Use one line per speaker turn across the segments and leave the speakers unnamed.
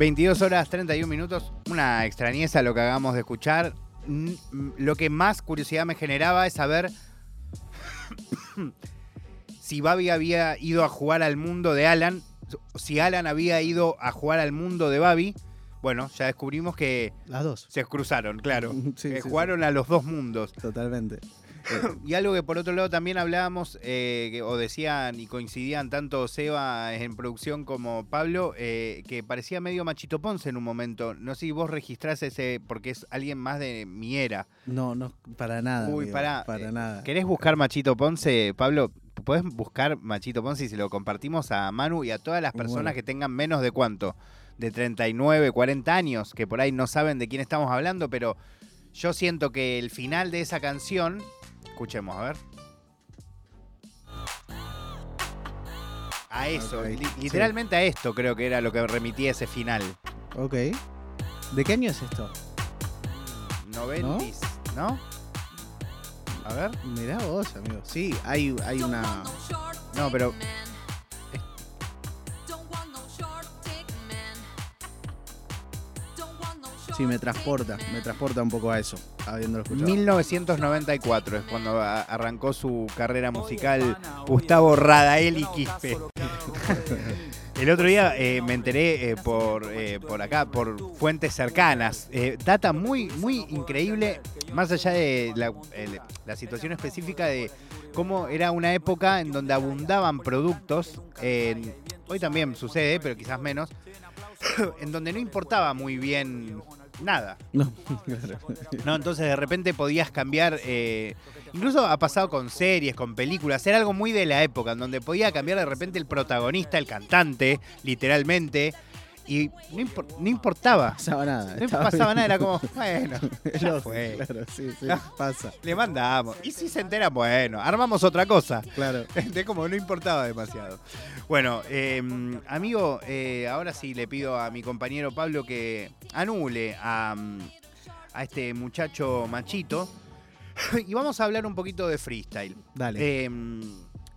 22 horas 31 minutos. Una extrañeza lo que hagamos de escuchar. Lo que más curiosidad me generaba es saber si Babi había ido a jugar al mundo de Alan, si Alan había ido a jugar al mundo de Babi. Bueno, ya descubrimos que
Las dos.
se cruzaron, claro.
Sí,
Eh,
sí,
jugaron a los dos mundos.
Totalmente.
Y algo que por otro lado también hablábamos, eh, que- o decían y coincidían tanto Seba en producción como Pablo, eh, que parecía medio Machito Ponce en un momento. No sé si vos registrás ese, porque es alguien más de mi era.
No, no, para nada.
Uy,
amigo,
pará,
Para
eh,
nada.
¿Querés buscar Machito Ponce, Pablo? Podés buscar Machito Ponce y se lo compartimos a Manu y a todas las personas
Bueno.
que tengan menos de cuánto, de 39, 40 años, que por ahí no saben de quién estamos hablando, pero yo siento que el final de esa canción, escuchemos, a ver. A eso,
Ok,
li-
sí.
literalmente a esto creo que era lo que remitía ese final.
Ok. ¿De qué año es esto?
Noventis, ¿no? A ver.
Mirá vos, amigo. Sí, hay, hay una.
No, pero
Sí, me transporta. Me transporta un poco a eso, habiéndolo escuchado.
1994 es cuando arrancó su carrera musical Gustavo Radaeli Quispe. El otro día eh, me enteré eh, por, eh, por acá, por fuentes cercanas. Eh, data muy, muy increíble, más allá de la, el- la situación específica de cómo era una época en donde abundaban productos. hoy también sucede, pero quizás menos. en donde no importaba muy bien nada.
No, claro.
No, entonces de repente podías cambiar. eh, incluso ha pasado con series, con películas. Era algo muy de la época, en donde podía cambiar de repente el protagonista, el cantante, literalmente. Y no, impor- no importaba.
pasaba nada.
No pasaba
bien.
nada, era como, bueno, ya fue.
Claro, sí, sí,
No.
pasa.
Le mandamos. Y si se entera, bueno, armamos otra cosa.
Claro.
De como no importaba demasiado. Bueno, eh, amigo, eh, ahora sí le pido a mi compañero Pablo que anule a, a este muchacho machito. Y vamos a hablar un poquito de freestyle.
Dale.
Eh,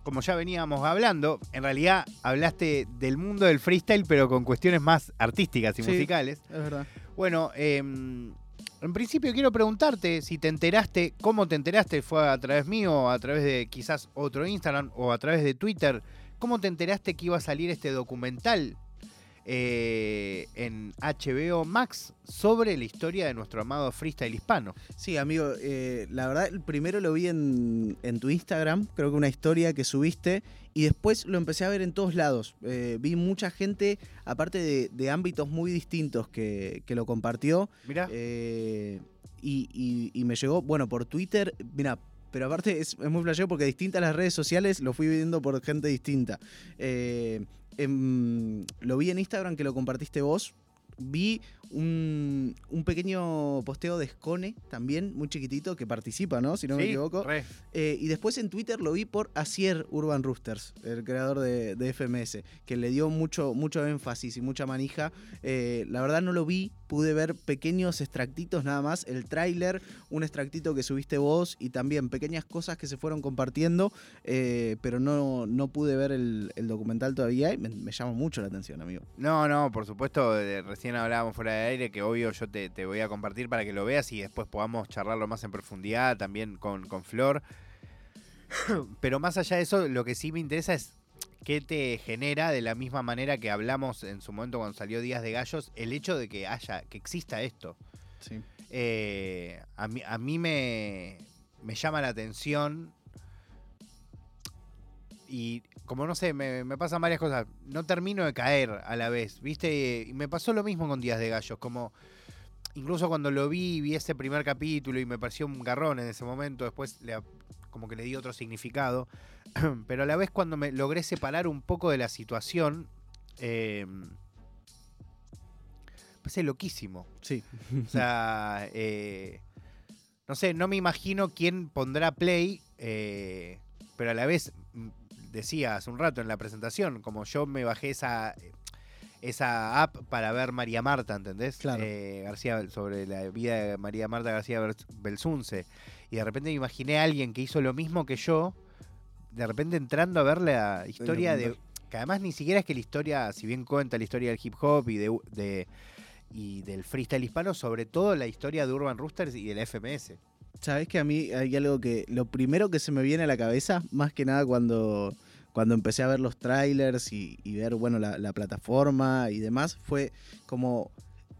como ya veníamos hablando, en realidad hablaste del mundo del freestyle, pero con cuestiones más artísticas y
Sí.
musicales.
es verdad.
Bueno, eh, en principio quiero preguntarte si te enteraste, cómo te enteraste, fue a través mío, a través de quizás otro Instagram o a través de Twitter, ¿cómo te enteraste que iba a salir este documental eh, en HBO Max sobre la historia de nuestro amado freestyle hispano?
Sí, amigo, eh, la verdad, el primero lo vi en, en tu Instagram, creo que una historia que subiste, y después lo empecé a ver en todos lados. Eh, vi mucha gente, aparte de, de ámbitos muy distintos, que, que lo compartió.
Mirá,
eh, y, y- y me llegó, bueno, por Twitter, mira, pero aparte es, es muy flashero porque distintas las redes sociales lo fui viendo por gente distinta. Eh, em, lo vi en Instagram que lo compartiste vos. Vi un, un pequeño posteo de Scone también, muy chiquitito, que participa, ¿no? Si no me equivoco.
re.
Eh, y después en Twitter lo vi por Asier Urban Roosters, el creador de, de FMS, que le dio mucho, mucho énfasis y mucha manija. Eh, la verdad no lo vi, pude ver pequeños extractitos nada más, el tráiler, un extractito que subiste vos y también pequeñas cosas que se fueron compartiendo, eh, pero no, no pude ver el, el documental todavía y me, me llama mucho la atención, amigo.
No, no, por supuesto, recién hablábamos fuera de aire que obvio yo te, te voy a compartir para que lo veas y después podamos charlarlo más en profundidad también con, con Flor. Pero más allá de eso, lo que sí me interesa es qué te genera de la misma manera que hablamos en su momento cuando salió Días de Gallos, el hecho de que haya, que exista esto.
Sí.
Eh, a mí, a mí me, me llama la atención y como no sé, me, me pasan varias cosas. No termino de caer a la vez, ¿viste? Y me pasó lo mismo con Días de Gallos, como incluso cuando lo vi, vi ese primer capítulo y me pareció un garrón en ese momento, después le, como que le di otro significado, pero a la vez cuando me logré separar un poco de la situación, eh, loquísimo.
Sí.
O sea, eh, no sé, no me imagino quién pondrá play, eh, pero a la vez decía hace un rato en la presentación, como yo me bajé esa esa app para ver María Marta, ¿entendés?
Claro.
Eh, García sobre la vida de María Marta García Belsunce y de repente me imaginé a alguien que hizo lo mismo que yo, de repente entrando a ver la historia de que además ni siquiera es que la historia, si bien cuenta la historia del hip hop y de, de y del freestyle hispano, sobre todo la historia de Urban Roosters y del FMS.
Sabes que a mí hay algo que. Lo primero que se me viene a la cabeza, más que nada cuando, cuando empecé a ver los trailers y, y ver, bueno, la, la plataforma y demás, fue como.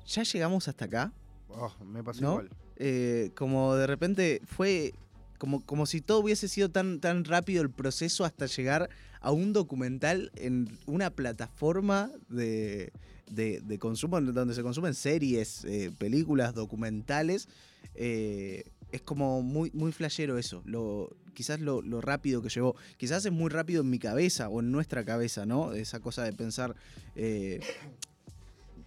¿Ya llegamos hasta acá?
Oh, me pasó
¿No?
igual.
Eh, como de repente fue como, como si todo hubiese sido tan, tan rápido el proceso hasta llegar a un documental en una plataforma de, de- de consumo donde se consumen series, eh, películas, documentales. Eh, es como muy, muy flashero eso. Lo, quizás lo, rápido que llegó. Quizás es muy rápido en mi cabeza o en nuestra cabeza, ¿no? Esa cosa de pensar. eh,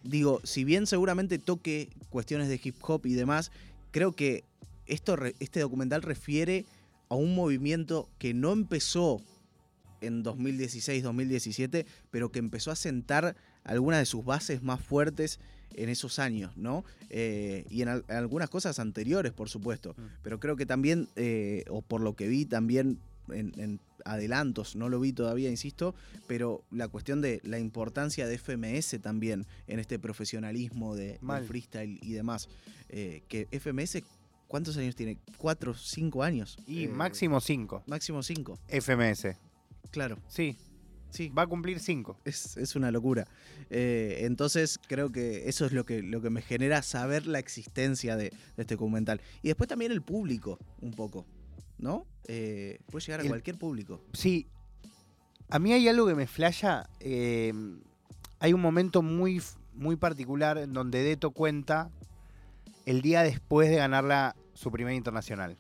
digo, si bien seguramente toque cuestiones de hip hop y demás, creo que esto, este documental refiere a un movimiento que no empezó en 2016-2017, pero que empezó a sentar algunas de sus bases más fuertes en esos años, ¿no? Eh, y en, al- en algunas cosas anteriores, por supuesto.
Mm.
Pero creo que también, eh, o por lo que vi también en, en adelantos, no lo vi todavía, insisto, pero la cuestión de la importancia de FMS también en este profesionalismo de, del freestyle y demás. Eh, que FMS, ¿cuántos años tiene? ¿Cuatro, cinco años?
Y
Eh,
máximo 5.
Máximo cinco,
FMS.
claro.
Sí,
Sí,
va a cumplir 5.
es, es una locura. Eh, entonces creo que eso es lo que, lo que me genera saber la existencia de, de este documental. Y después también el público, un poco, ¿no? Eh, puede llegar a
El-
cualquier público.
Sí. A mí hay algo que me flasha. eh, hay un momento muy, muy particular en donde Deto cuenta el día después de ganarla su primer internacional.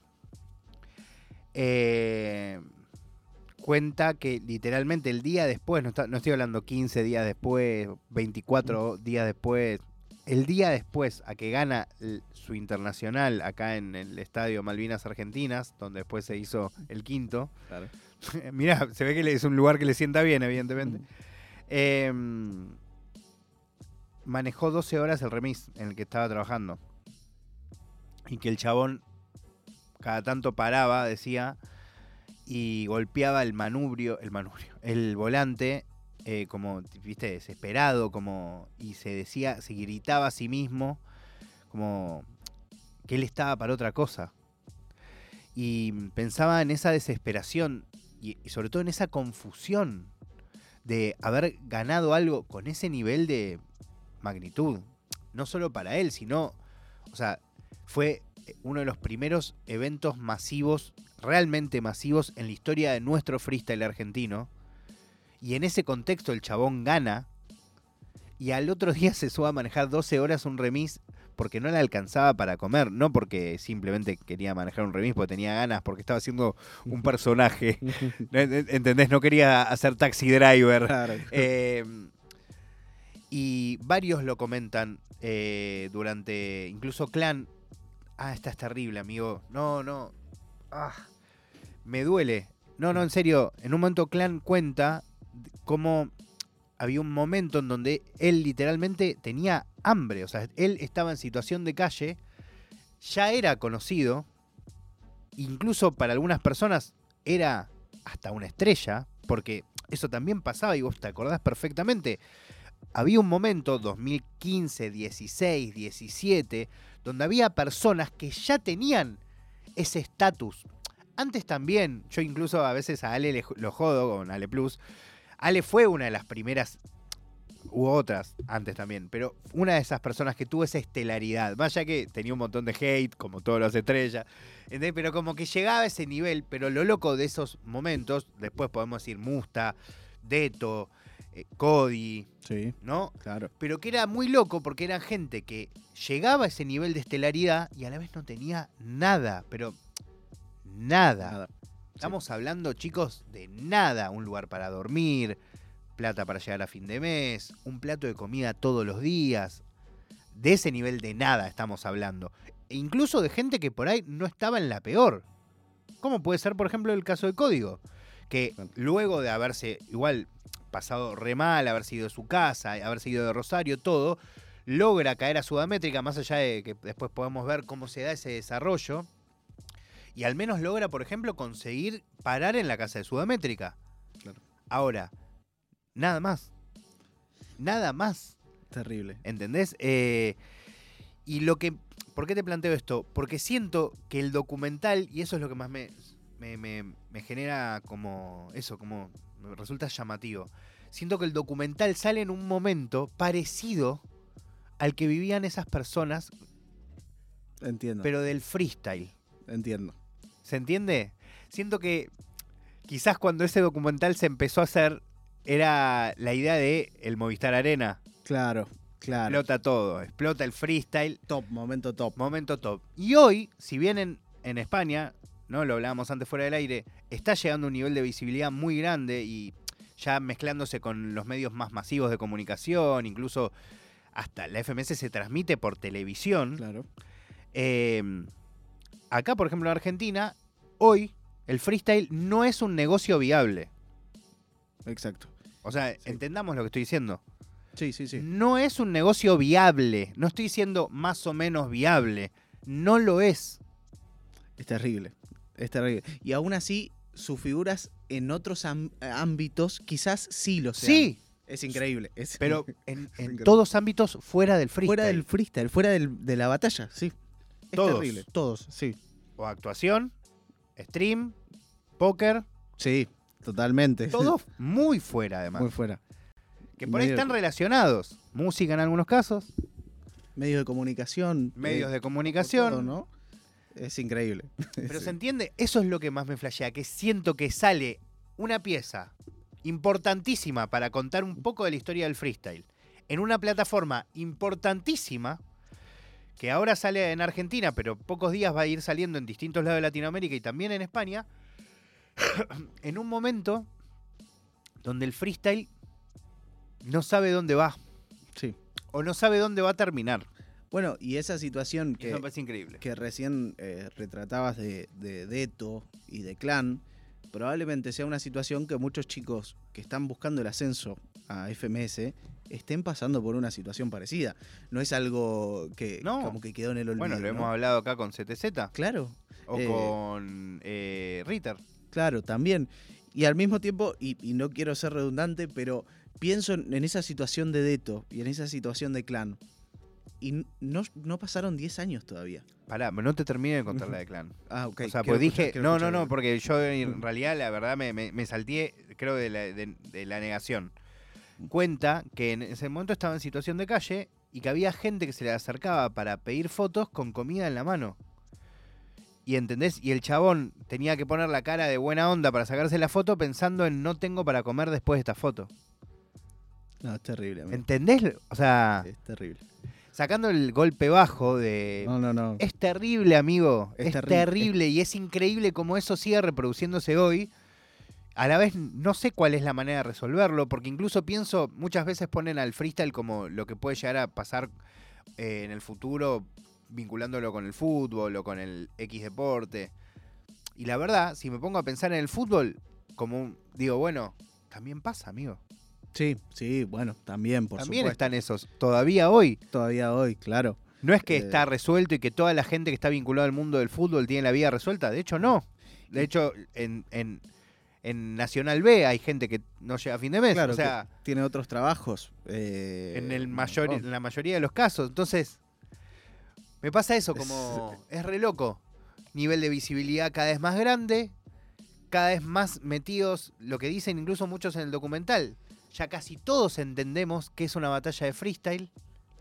Eh, cuenta que literalmente el día después, no, está- no estoy hablando 15 días después, 24 días después, el día después a que gana su internacional acá en el estadio Malvinas Argentinas, donde después se hizo el quinto.
Claro.
Mirá, se ve que es un lugar que le sienta bien, evidentemente. Eh, manejó 12 horas el remis en el que estaba trabajando. Y que el chabón cada tanto paraba, decía, y golpeaba el manubrio, el manubrio, el volante, eh, como, viste, desesperado, como, y se decía, se gritaba a sí mismo, como que él estaba para otra cosa. Y pensaba en esa desesperación y, y sobre todo en esa confusión de haber ganado algo con ese nivel de magnitud. No solo para él, sino, o sea, fue uno de los primeros eventos masivos, realmente masivos en la historia de nuestro freestyle argentino. Y en ese contexto el chabón gana. Y al otro día se sube a manejar 12 horas un remis porque no le alcanzaba para comer, no porque simplemente quería manejar un remis porque tenía ganas, porque estaba haciendo un personaje. ¿Entendés? No quería hacer taxi driver.
Claro.
Eh, y varios lo comentan eh, durante. Incluso Clan. Ah, esta es terrible, amigo. No, no. Ah, me duele. No, no, en serio. En un momento Clan cuenta cómo había un momento en donde él literalmente tenía hambre. O sea, él estaba en situación de calle. Ya era conocido. Incluso para algunas personas era hasta una estrella. Porque eso también pasaba y vos te acordás perfectamente. Había un momento, 2015, 16, 17, donde había personas que ya tenían ese estatus. Antes también, yo incluso a veces a Ale lo jodo con Ale Plus. Ale fue una de las primeras, hubo otras antes también, pero una de esas personas que tuvo esa estelaridad. Más allá que tenía un montón de hate, como todas las estrellas, pero como que llegaba a ese nivel. Pero lo loco de esos momentos, después podemos decir Musta, Deto, eh, Cody,
Sí,
¿no?
claro.
pero que era muy loco porque eran gente que llegaba a ese nivel de estelaridad y a la vez no tenía nada, pero nada.
Nada.
Estamos hablando, chicos, de nada. Un lugar para dormir, plata para llegar a fin de mes, un plato de comida todos los días. De ese nivel de nada estamos hablando. E incluso de gente que por ahí no estaba en la peor. Como puede ser, por ejemplo, el caso de Código. Que luego de haberse igual pasado re mal, haber sido de su casa, haberse ido de Rosario, todo, logra caer a Sudamétrica, más allá de que después podemos ver cómo se da ese desarrollo. Y al menos logra, por ejemplo, conseguir parar en la casa de Sudamétrica.
Claro.
Ahora, Nada más. Nada más.
Terrible.
¿Entendés? Eh, y lo que. ¿Por qué te planteo esto? Porque siento que el documental, y eso es lo que más me, me, me- me genera como. Eso, como. Me resulta llamativo. Siento que el documental sale en un momento parecido al que vivían esas personas,
Entiendo.
pero del freestyle.
entiendo.
¿Se entiende? Siento que quizás cuando ese documental se empezó a hacer, era la idea de el Movistar Arena.
Claro, claro.
Explota todo, explota el freestyle,
Top, momento top.
momento top. Y hoy, si bien en, en España, no lo hablábamos antes fuera del aire, está llegando a un nivel de visibilidad muy grande y ya mezclándose con los medios más masivos de comunicación, incluso hasta la FMS se transmite por televisión.
Claro.
Eh, acá, por ejemplo, en Argentina, hoy el freestyle no es un negocio viable.
Exacto.
O sea, entendamos lo que estoy diciendo.
Sí, sí, sí.
No es un negocio viable. No estoy diciendo más o menos viable. No lo es.
Es terrible. Es terrible. Y aún así, sus figuras en otros ámbitos quizás sí lo sean.
Sí,
Es increíble. es-
pero en, en todos ámbitos fuera del freestyle.
fuera del freestyle, fuera del- de la batalla, sí. Es
Todos.
terrible. Todos, sí.
O actuación, stream, póker,
Sí, totalmente.
todos muy fuera además.
Muy fuera.
que por ahí están relacionados. Música en algunos casos,
Medios de comunicación.
medios
eh,
de comunicación.
todo, ¿no? Es increíble.
Pero
Sí.
se entiende, eso es lo que más me flashea, que siento que sale una pieza importantísima para contar un poco de la historia del freestyle en una plataforma importantísima que ahora sale en Argentina, pero pocos días va a ir saliendo en distintos lados de Latinoamérica y también en España, en un momento donde el freestyle no sabe dónde va
Sí.
o no sabe dónde va a terminar.
Bueno, y esa situación que,
me parece increíble.
que recién eh, retratabas de, de Deto y de Clan, probablemente sea una situación que muchos chicos que están buscando el ascenso a FMS estén pasando por una situación parecida. No es algo que
No.
como que quedó en el olvido.
Bueno, lo
¿no?
hemos hablado acá con CTZ
Claro,
o
Eh,
con eh, Ritter.
claro, también. Y al mismo tiempo, y, y no quiero ser redundante, pero pienso en, en esa situación de Deto y en esa situación de Clan. Y no, no pasaron 10 años todavía.
Pará, no te termine de contar la de Clan.
Ah, ok.
o sea, pues dije,
escuchar,
no, no, no, porque yo en realidad la verdad me, me, me salté, creo, de la, de- de la negación. Cuenta que en ese momento estaba en situación de calle y que había gente que se le acercaba para pedir fotos con comida en la mano. Y entendés, y el chabón tenía que poner la cara de buena onda para sacarse la foto pensando en no tengo para comer después de esta foto.
No, es terrible. amigo.
¿Entendés? O sea,
Es terrible.
Sacando el golpe bajo de
No, no, no.
Es terrible, amigo.
Es
Es,
terrible.
y es increíble cómo eso sigue reproduciéndose hoy. A la vez no sé cuál es la manera de resolverlo, porque incluso pienso, muchas veces ponen al freestyle como lo que puede llegar a pasar eh, en el futuro, vinculándolo con el fútbol o con el X deporte. Y la verdad, si me pongo a pensar en el fútbol, como un- digo, bueno, también pasa, amigo.
Sí, sí, bueno, también, por
también
supuesto.
están esos, todavía hoy.
Todavía hoy, claro.
No es que
Eh.
está resuelto y que toda la gente que está vinculada al mundo del fútbol tiene la vida resuelta. De hecho, no. De hecho, en, en- en Nacional B hay gente que no llega a fin de mes.
Claro,
o sea,
que tiene otros trabajos. eh,
en, el mayor, en la mayoría de los casos. Entonces, me pasa eso, como es re loco. Nivel de visibilidad cada vez más grande, cada vez más metidos, lo que dicen incluso muchos en el documental. Ya casi todos entendemos que es una batalla de freestyle,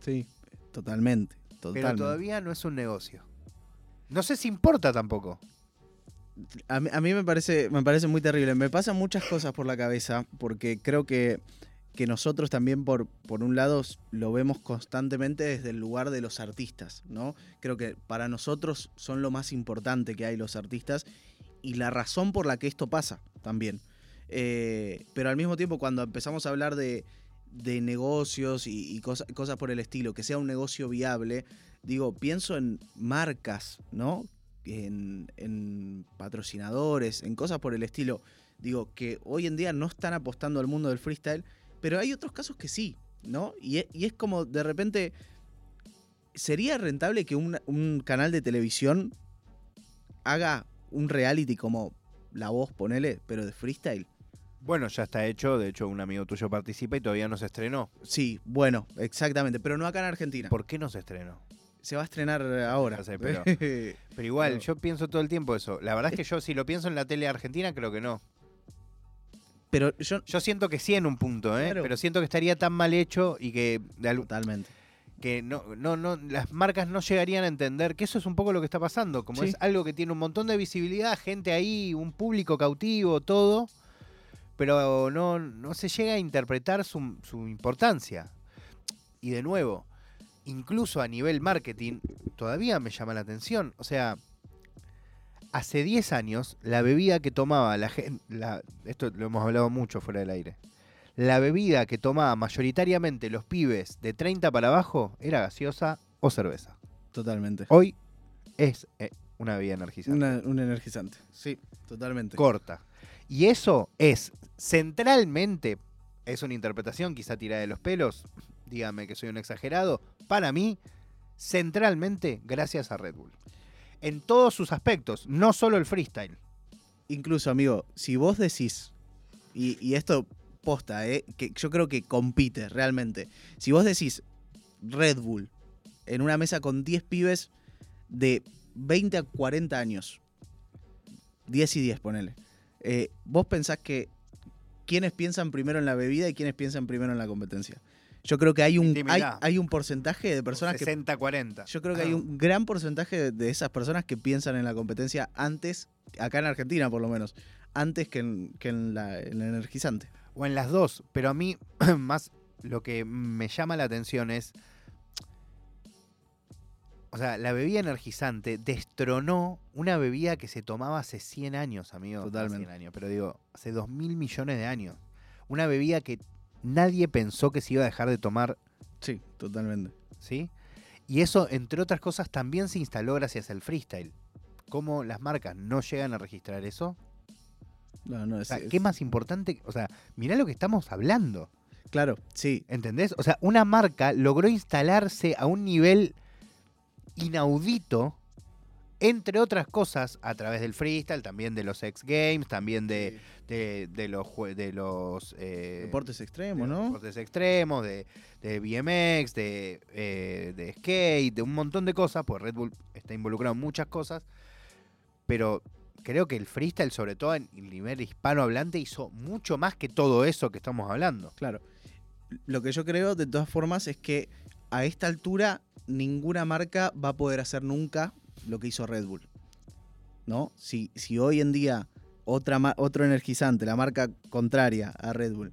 Sí, totalmente. totalmente.
pero todavía no es un negocio. No sé si importa tampoco.
A mí, a mí me, parece, me parece muy terrible. Me pasan muchas cosas por la cabeza porque creo que, que nosotros también, por, por un lado, lo vemos constantemente desde el lugar de los artistas, ¿no? Creo que para nosotros son lo más importante que hay los artistas y la razón por la que esto pasa también. Eh, pero al mismo tiempo, cuando empezamos a hablar de, de negocios y, y cosa- cosas por el estilo, que sea un negocio viable, digo, pienso en marcas, ¿no? En, en patrocinadores, en cosas por el estilo. Digo, que hoy en día no están apostando al mundo del freestyle, pero hay otros casos que sí, ¿no? Y es, y es como de repente, ¿sería rentable que un, un canal de televisión haga un reality como La Voz, ponele, pero de freestyle?
Bueno, ya está hecho. De hecho, un amigo tuyo participa y todavía no se estrenó.
Sí, bueno, exactamente, pero no acá en Argentina.
¿Por qué no se estrenó?
Se va a estrenar ahora.
Sé, pero- Pero igual,
No.
yo pienso todo el tiempo eso. La verdad es que yo, si lo pienso en la tele argentina, creo que no.
pero yo...
Yo siento que sí en un punto, ¿eh?
Claro.
Pero siento que estaría tan mal hecho y que, de al-
Totalmente.
que no, no, no, las marcas no llegarían a entender que eso es un poco lo que está pasando. Como
Sí.
es algo que tiene un montón de visibilidad, gente ahí, un público cautivo, todo. Pero no, no se llega a interpretar su, su importancia. Y de nuevo, incluso a nivel marketing, todavía me llama la atención. O sea, hace 10 años, la bebida que tomaba la gente, esto lo hemos hablado mucho fuera del aire, la bebida que tomaba mayoritariamente los pibes de 30 para abajo era gaseosa o cerveza.
Totalmente.
Hoy es eh, una bebida energizante.
Una- un energizante. Sí, totalmente.
corta. Y eso es centralmente, es una interpretación quizá tirada de los pelos, dígame que soy un exagerado, para mí, centralmente gracias a Red Bull. En todos sus aspectos, no solo el freestyle.
Incluso, amigo, si vos decís, y, esto posta, ¿eh? que yo creo que compite realmente. Si vos decís Red Bull en una mesa con 10 pibes de 20 a 40 años, 10 y 10, ponele, eh, vos pensás que quiénes piensan primero en la bebida y quiénes piensan primero en la competencia. Yo creo que hay un, hay, hay un porcentaje de personas que
60-40.
yo creo que hay un gran porcentaje de- de esas personas que piensan en la competencia antes, acá en Argentina por lo menos, antes que en, que en la, en el energizante.
O en las dos, pero a mí más lo que me llama la atención es, o sea, la bebida energizante destronó una bebida que se tomaba hace 100 años, amigo.
Totalmente.
100 años, pero digo, hace 2 mil millones de años. Una bebida que nadie pensó que se iba a dejar de tomar,
Sí, totalmente.
¿sí? Y eso, entre otras cosas, también se instaló gracias al freestyle. ¿Cómo las marcas no llegan a registrar eso?
No, no,
O
es-
sea,
es-
¿qué más importante? O sea, mirá lo que estamos hablando.
Claro, sí,
¿Entendés? O sea, una marca logró instalarse a un nivel inaudito, entre otras cosas, a través del freestyle, también de los X Games, también de, de, de los, de los eh,
deportes
de
extremos,
los
¿no?
deportes extremos, de, de BMX, de, eh, de skate, de un montón de cosas, pues Red Bull está involucrado en muchas cosas, pero creo que el freestyle, sobre todo en el nivel hispanohablante, hizo mucho más que todo eso que estamos hablando.
Claro. Lo que yo creo, de todas formas, es que a esta altura ninguna marca va a poder hacer nunca lo que hizo Red Bull. ¿No? Si, si hoy en día otra, otro energizante, la marca contraria a Red Bull,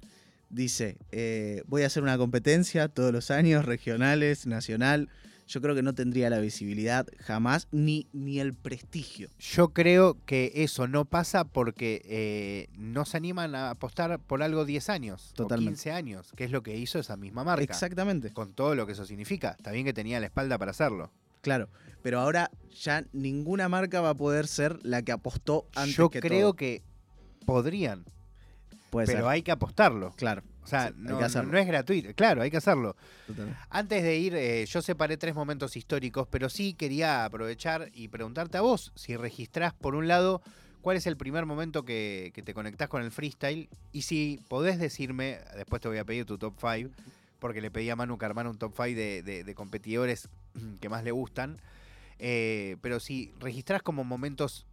dice, eh, voy a hacer una competencia todos los años, regionales, nacional, yo creo que no tendría la visibilidad jamás, ni, ni el prestigio.
Yo creo que eso no pasa porque eh, no se animan a apostar por algo 10 años
Totalmente.
o 15 años, que es lo que hizo esa misma marca.
Exactamente.
Con todo lo que eso significa. Está bien que tenía la espalda para hacerlo.
Claro, pero ahora ya ninguna marca va a poder ser la que apostó antes
Yo
que
creo
todo.
que podrían,
Puede
pero
ser.
hay que apostarlo.
Claro,
O sea,
Sí,
no, es gratuito. Claro, hay que hacerlo. Antes de ir, eh, yo separé tres momentos históricos, pero sí quería aprovechar y preguntarte a vos si registrás, por un lado, cuál es el primer momento que, que te conectás con el freestyle y si podés decirme, después te voy a pedir tu top 5, porque le pedí a Manu armara un top 5 de, de- de competidores que más le gustan, eh, pero si registrás como momentos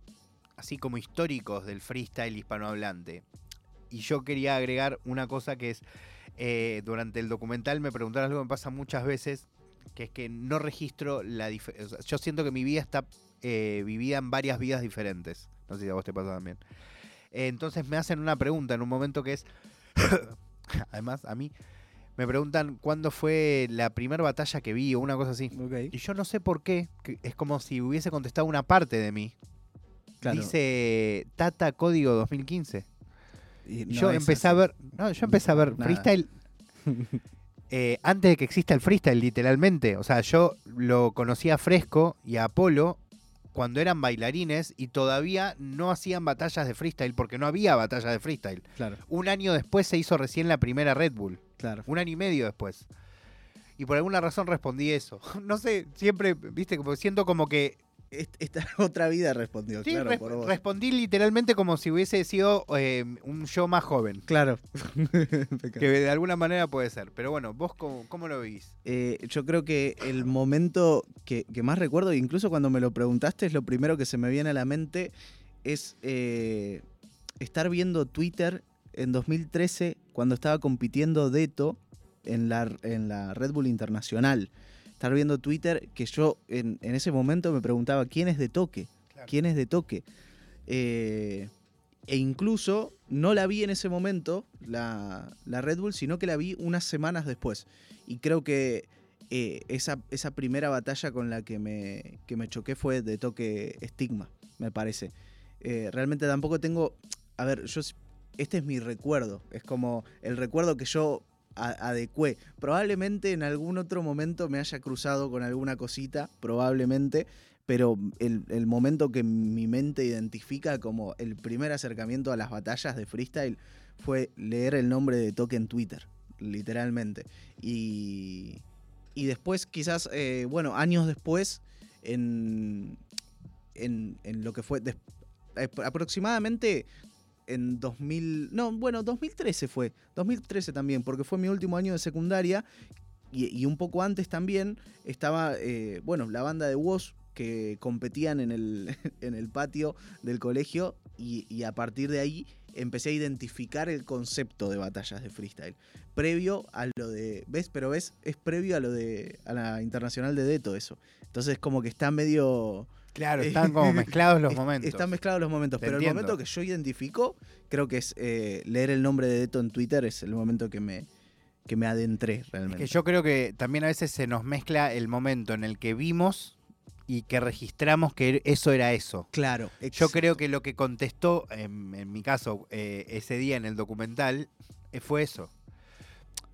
así como históricos del freestyle hispanohablante. Y yo quería agregar una cosa que es, eh, durante el documental me preguntaron algo que me pasa muchas veces, que es que no registro la diferencia. yo siento que mi vida está eh, vivida en varias vidas diferentes. No sé si a vos te pasa también. Eh, entonces me hacen una pregunta en un momento que es, además a mí, me preguntan cuándo fue la primera batalla que vi o una cosa así. Y yo no sé por qué, es como si hubiese contestado una parte de mí.
Claro.
Dice Tata Código 2015.
Y
Y
no
yo empecé
así.
a ver, no, yo empecé a ver
Nada.
freestyle eh, antes de que exista el freestyle, literalmente. O sea, yo lo conocía a Fresco y a Apolo cuando eran bailarines y todavía no hacían batallas de freestyle porque no había batallas de freestyle.
Claro,
Un año después se hizo recién la primera Red Bull,
claro.
un año y medio después. Y por alguna razón respondí eso. No sé, siempre, viste, como siento como que
esta otra vida respondió,
Sí,
claro, por vos.
respondí literalmente como si hubiese sido eh, un yo más joven.
Claro.
Que de alguna manera puede ser. Pero bueno, ¿vos cómo, cómo lo vivís?
Eh, yo creo que el momento que, que más recuerdo, incluso cuando me lo preguntaste, es lo primero que se me viene a la mente, es eh, estar viendo Twitter en 2013 cuando estaba compitiendo Deto en la, en la Red Bull Internacional. Estar viendo Twitter que yo en, en ese momento me preguntaba quién es de toque, quién es de toque. Eh, e incluso no la vi en ese momento, la, la Red Bull, sino que la vi unas semanas después. Y creo que eh, esa, esa primera batalla con la que me, que me choqué fue de toque estigma, me parece. Eh, realmente tampoco tengo. A ver, yo. Este es mi recuerdo. Es como el recuerdo que yo adecué. Probablemente en algún otro momento me haya cruzado con alguna cosita, probablemente. Pero el, el momento que mi mente identifica como el primer acercamiento a las batallas de freestyle fue leer el nombre de Toque en Twitter, literalmente. Y, y después, quizás, eh, bueno, años después, en, en, en lo que fue eh, aproximadamente en 2000, no, bueno, 2013 fue, 2013 también, porque fue mi último año de secundaria y, un poco antes también estaba, eh, bueno, la banda de Woz que competían en el, en el patio del colegio y, y a partir de ahí empecé a identificar el concepto de batallas de freestyle. Previo a lo de. ¿Ves? Pero ves, es previo a lo de. a la internacional de Deto, eso. Entonces como que está medio.
Claro, están como mezclados los momentos.
Están mezclados los momentos.
Te
pero
entiendo.
el momento que yo identifico, creo que es eh, leer el nombre de Deto en Twitter, es el momento que me, que me adentré realmente.
Que yo creo que también a veces se nos mezcla el momento en el que vimos y que registramos que eso era eso.
Claro.
Yo creo que lo que contestó, en, en mi caso, eh, ese día en el documental, eh, fue eso.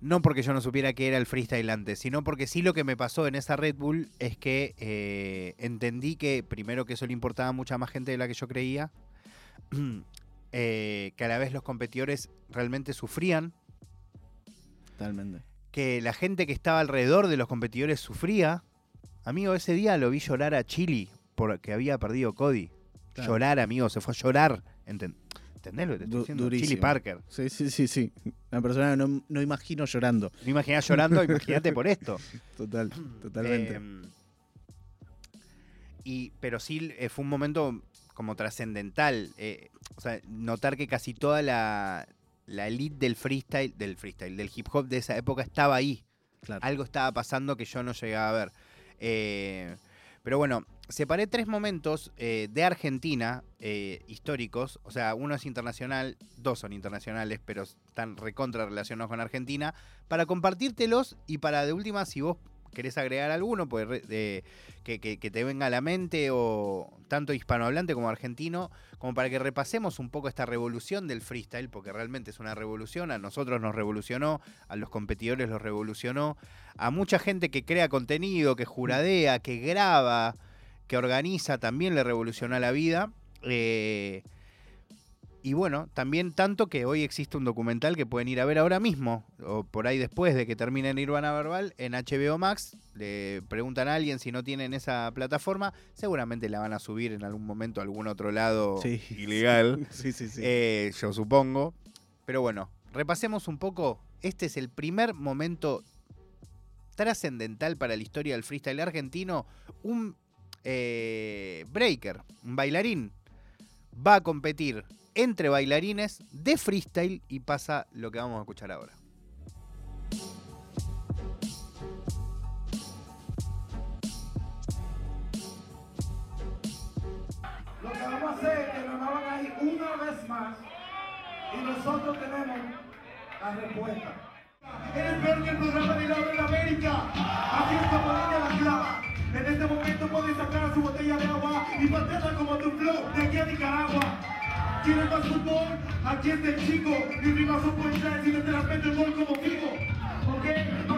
No porque yo no supiera que era el freestyle antes, sino porque sí lo que me pasó en esa Red Bull es que eh, entendí que, primero, que eso le importaba a mucha más gente de la que yo creía, eh, que a la vez los competidores realmente sufrían,
Totalmente.
que la gente que estaba alrededor de los competidores sufría. Amigo, ese día lo vi llorar a Chili porque había perdido Cody.
Claro.
Llorar, amigo, se fue a llorar. Enten- ¿Entendés lo que te estoy diciendo? Chili
durísimo.
Parker.
Sí, sí, sí, sí. Una persona que no, no imagino llorando.
No imaginás llorando, imagínate por esto.
Total, totalmente.
Eh, y, pero sí eh, fue un momento como trascendental. eh, o sea, notar que casi toda la, la elite del freestyle, del freestyle, del hip hop de esa época estaba ahí.
claro.
algo estaba pasando que yo no llegaba a ver. Eh, pero bueno, separé tres momentos eh, de Argentina eh, históricos. O sea, uno es internacional, dos son internacionales, pero están recontra relacionados con Argentina. Para compartírtelos y para de última, si vos querés agregar alguno, pues que- que te venga a la mente, o tanto hispanohablante como argentino, como para que repasemos un poco esta revolución del freestyle, porque realmente es una revolución, a nosotros nos revolucionó, a los competidores los revolucionó, a mucha gente que crea contenido, que juradea, que graba, que organiza, también le revolucionó la vida. Eh, y bueno, también tanto que hoy existe un documental que pueden ir a ver ahora mismo, o por ahí después de que termine Nirvana Verbal, en HBO Max. Le preguntan a alguien si no tienen esa plataforma, seguramente la van a subir en algún momento a algún otro lado
Sí.
ilegal.
Sí, sí, sí.
Eh, yo supongo. Pero bueno, repasemos un poco. Este es el primer momento trascendental para la historia del freestyle argentino. Un eh, breaker, un bailarín, va a competir entre bailarines de freestyle y pasa lo que vamos a escuchar ahora.
Lo que vamos a hacer es que nos van a ir una vez más y nosotros tenemos la respuesta. Eres peor que el programa de en América. Así es como ella la clava. En este momento puedes sacar su botella de agua y patearla como tu flow de aquí a Nicaragua. ¿Quieres más fútbol? Aquí está el chico. Mi prima supo entrar si no te la meto el gol como fijo. ¿Por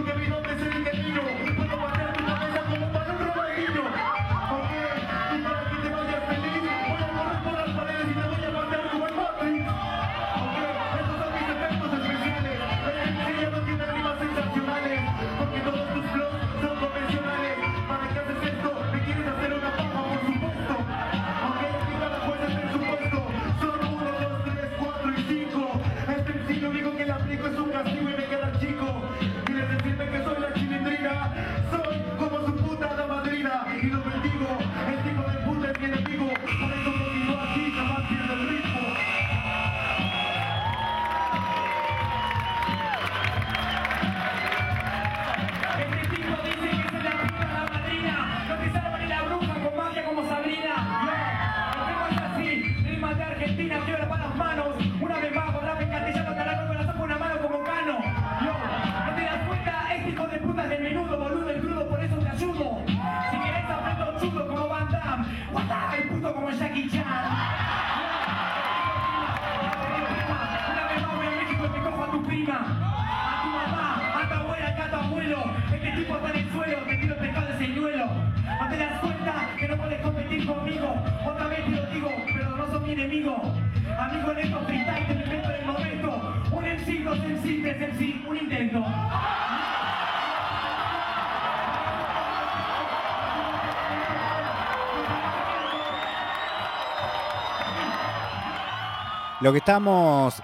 Lo
que estamos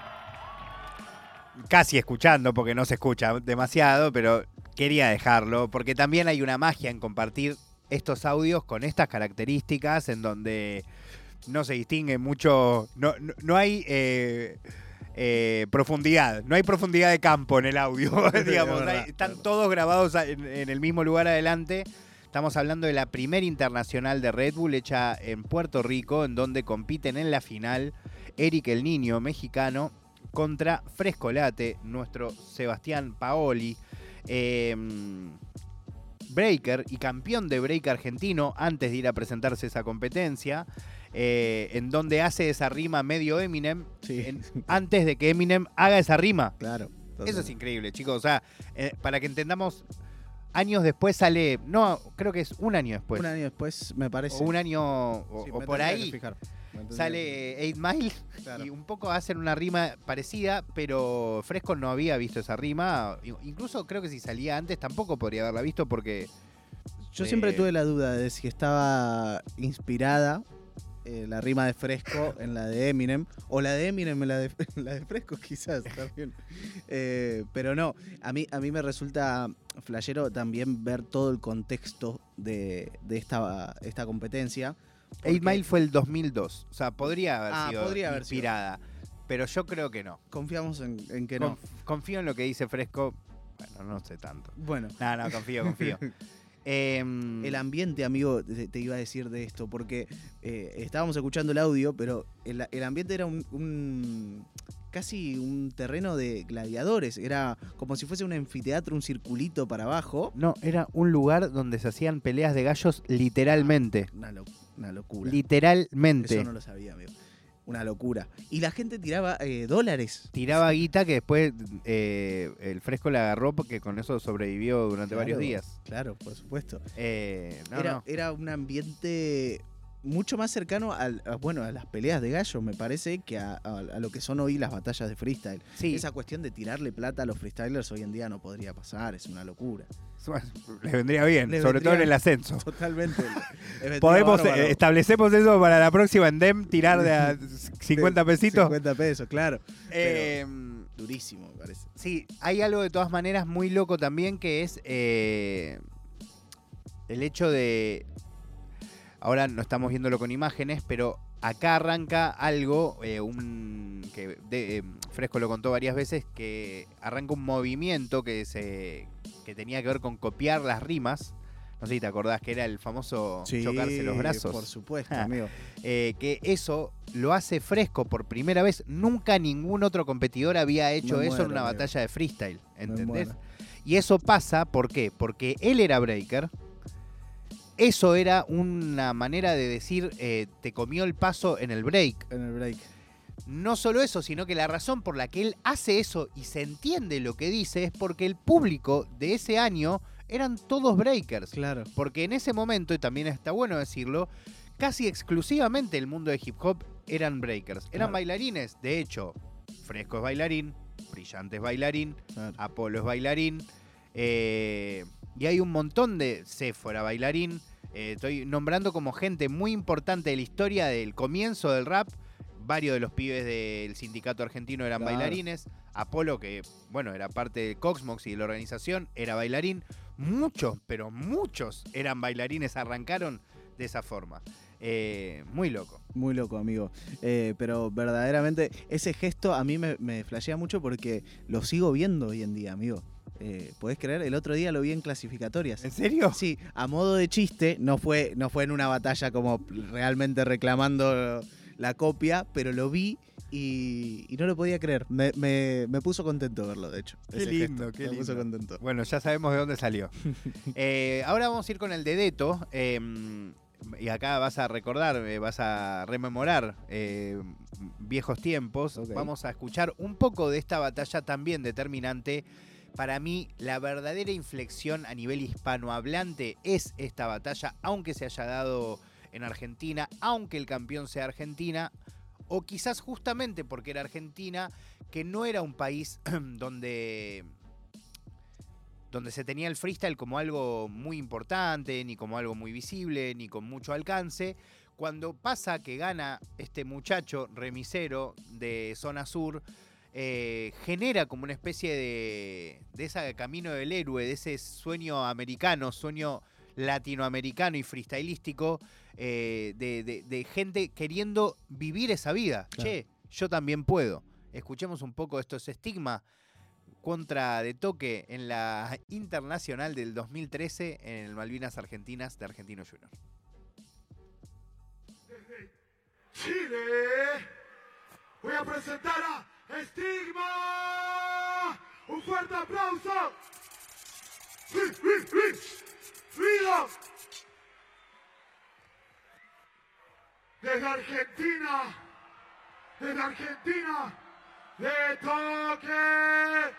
casi escuchando, porque no se escucha demasiado, pero quería dejarlo, porque también hay una magia en compartir estos audios con estas características en donde no se distingue mucho, no, no, no hay eh, eh, profundidad, no hay profundidad de campo en el audio, digamos,
verdad,
hay- están todos grabados en, en el mismo lugar adelante. Estamos hablando de la primera internacional de Red Bull hecha en Puerto Rico, en donde compiten en la final Eric el Niño, mexicano, contra Frescolate, nuestro Sebastián Paoli. eh, breaker y campeón de break argentino antes de ir a presentarse esa competencia, eh, en donde hace esa rima medio Eminem,
Sí.
en- antes de que Eminem haga esa rima.
Claro.
Eso es increíble, chicos. O sea, eh, para que entendamos, años después sale, no, creo que es un año después,
un año después, me parece.
o un año o,
Sí,
o
me
por ahí, sale 8 Mile
Claro.
y un poco hacen una rima parecida, pero Fresco no había visto esa rima. Incluso creo que si salía antes tampoco podría haberla visto porque
Yo siempre
Eh,
tuve la duda de si estaba inspirada eh, la rima de Fresco en la de Eminem o la de Eminem en la de, en la de Fresco quizás también. Eh, pero no, a mí, a mí me resulta flashero también ver todo el contexto de, de esta, esta competencia.
8
porque
Mile fue el 2002. O sea, podría haber
Ah,
sido
podría haber sido.
inspirada. Pero yo creo que no.
Confiamos en, en que no.
Conf- Confío en lo que dice Fresco. Bueno, no sé tanto.
Bueno,
No, no, confío, confío. Em,
El ambiente, amigo, te, te iba a decir de esto, porque eh, estábamos escuchando el audio, pero el, el ambiente era un, un- casi un terreno de gladiadores. Era como si fuese un anfiteatro, un circulito para abajo.
no, era un lugar donde se hacían peleas de gallos literalmente.
Una, lo- una locura.
Literalmente.
Eso no lo sabía, amigo. Una locura. Y la gente tiraba eh, dólares.
Tiraba guita que después eh, el fresco la agarró porque con eso sobrevivió durante
Claro,
varios días.
Claro, por supuesto.
Eh, no,
era,
no.
era un ambiente mucho más cercano al- a, bueno, a las peleas de gallos, me parece, que a, a- a lo que son hoy las batallas de freestyle.
Sí,
Esa cuestión de tirarle plata a los freestylers hoy en día no podría pasar, es una locura.
les vendría bien,
Les
sobre todo en el ascenso.
Totalmente.
Podemos,
bárbaro.
eh, establecemos eso para la próxima en DEM, tirar de a 50 pesitos.
50 pesos, claro.
Eh,
Durísimo, me parece.
Sí, hay algo de todas maneras muy loco también que es eh, el hecho de. Ahora no estamos viéndolo con imágenes, pero acá arranca algo, eh, un que de- eh, Fresco lo contó varias veces, que arranca un movimiento que se que tenía que ver con copiar las rimas. No sé si te acordás que era el famoso chocarse los brazos.
Por supuesto, amigo.
Eh, que eso lo hace fresco por primera vez. Nunca ningún otro competidor había hecho
Me
eso en una
amigo.
batalla de freestyle. ¿Entendés? Y eso pasa, ¿por qué? Porque él era breaker. Eso era una manera de decir, eh, te comió el paso en el break.
En el break.
No solo eso, sino que la razón por la que él hace eso y se entiende lo que dice es porque el público de ese año eran todos breakers.
Claro.
Porque en ese momento, y también está bueno decirlo, casi exclusivamente el mundo de hip hop eran breakers. Eran
Claro.
bailarines. De hecho, Fresco es bailarín, Brillante es bailarín,
claro.
Apolo es bailarín. eh, y hay un montón de... Cefo era bailarín. eh, estoy nombrando como gente muy importante de la historia del comienzo del rap. Varios de los pibes del sindicato argentino eran
Claro.
bailarines. Apolo, que bueno, era parte de Coxmox y de la organización, era bailarín. Muchos, pero muchos eran bailarines, arrancaron de esa forma. Eh, muy loco.
Muy loco, amigo. Eh, pero verdaderamente ese gesto a mí me, me flashea mucho porque lo sigo viendo hoy en día, amigo. Eh, ¿Podés creer? El otro día lo vi en clasificatorias.
¿En serio?
Sí, a modo de chiste, no fue, no fue en una batalla como realmente reclamando la copia, pero lo vi y, y no lo podía creer. Me, me- me puso contento verlo, de hecho.
Qué
ese
lindo,
gesto.
qué
me puso
lindo.
contento.
Bueno, ya sabemos de dónde salió. Eh, ahora vamos a ir con el dedeto. eh, y acá vas a recordar, eh, vas a rememorar eh, viejos tiempos. Vamos a escuchar un poco de esta batalla también determinante para mí la verdadera inflexión a nivel hispanohablante es esta batalla, aunque se haya dado en Argentina, aunque el campeón sea Argentina, o quizás justamente porque era Argentina, que no era un país donde donde se tenía el freestyle como algo muy importante, ni como algo muy visible, ni con mucho alcance. Cuando pasa que gana este muchacho remisero de zona sur, eh, genera como una especie de, de ese camino del héroe, de ese sueño americano, sueño latinoamericano y freestylístico, eh, de, de- de gente queriendo vivir esa vida.
Claro.
Che, yo también puedo. Escuchemos un poco estos estigmas contra de toque en la internacional del 2013 en el Malvinas Argentinas de Argentino Junior.
Chile. Voy a presentar a Estigma. Un fuerte aplauso. ¡Viva! Desde Argentina, desde Argentina, de toque.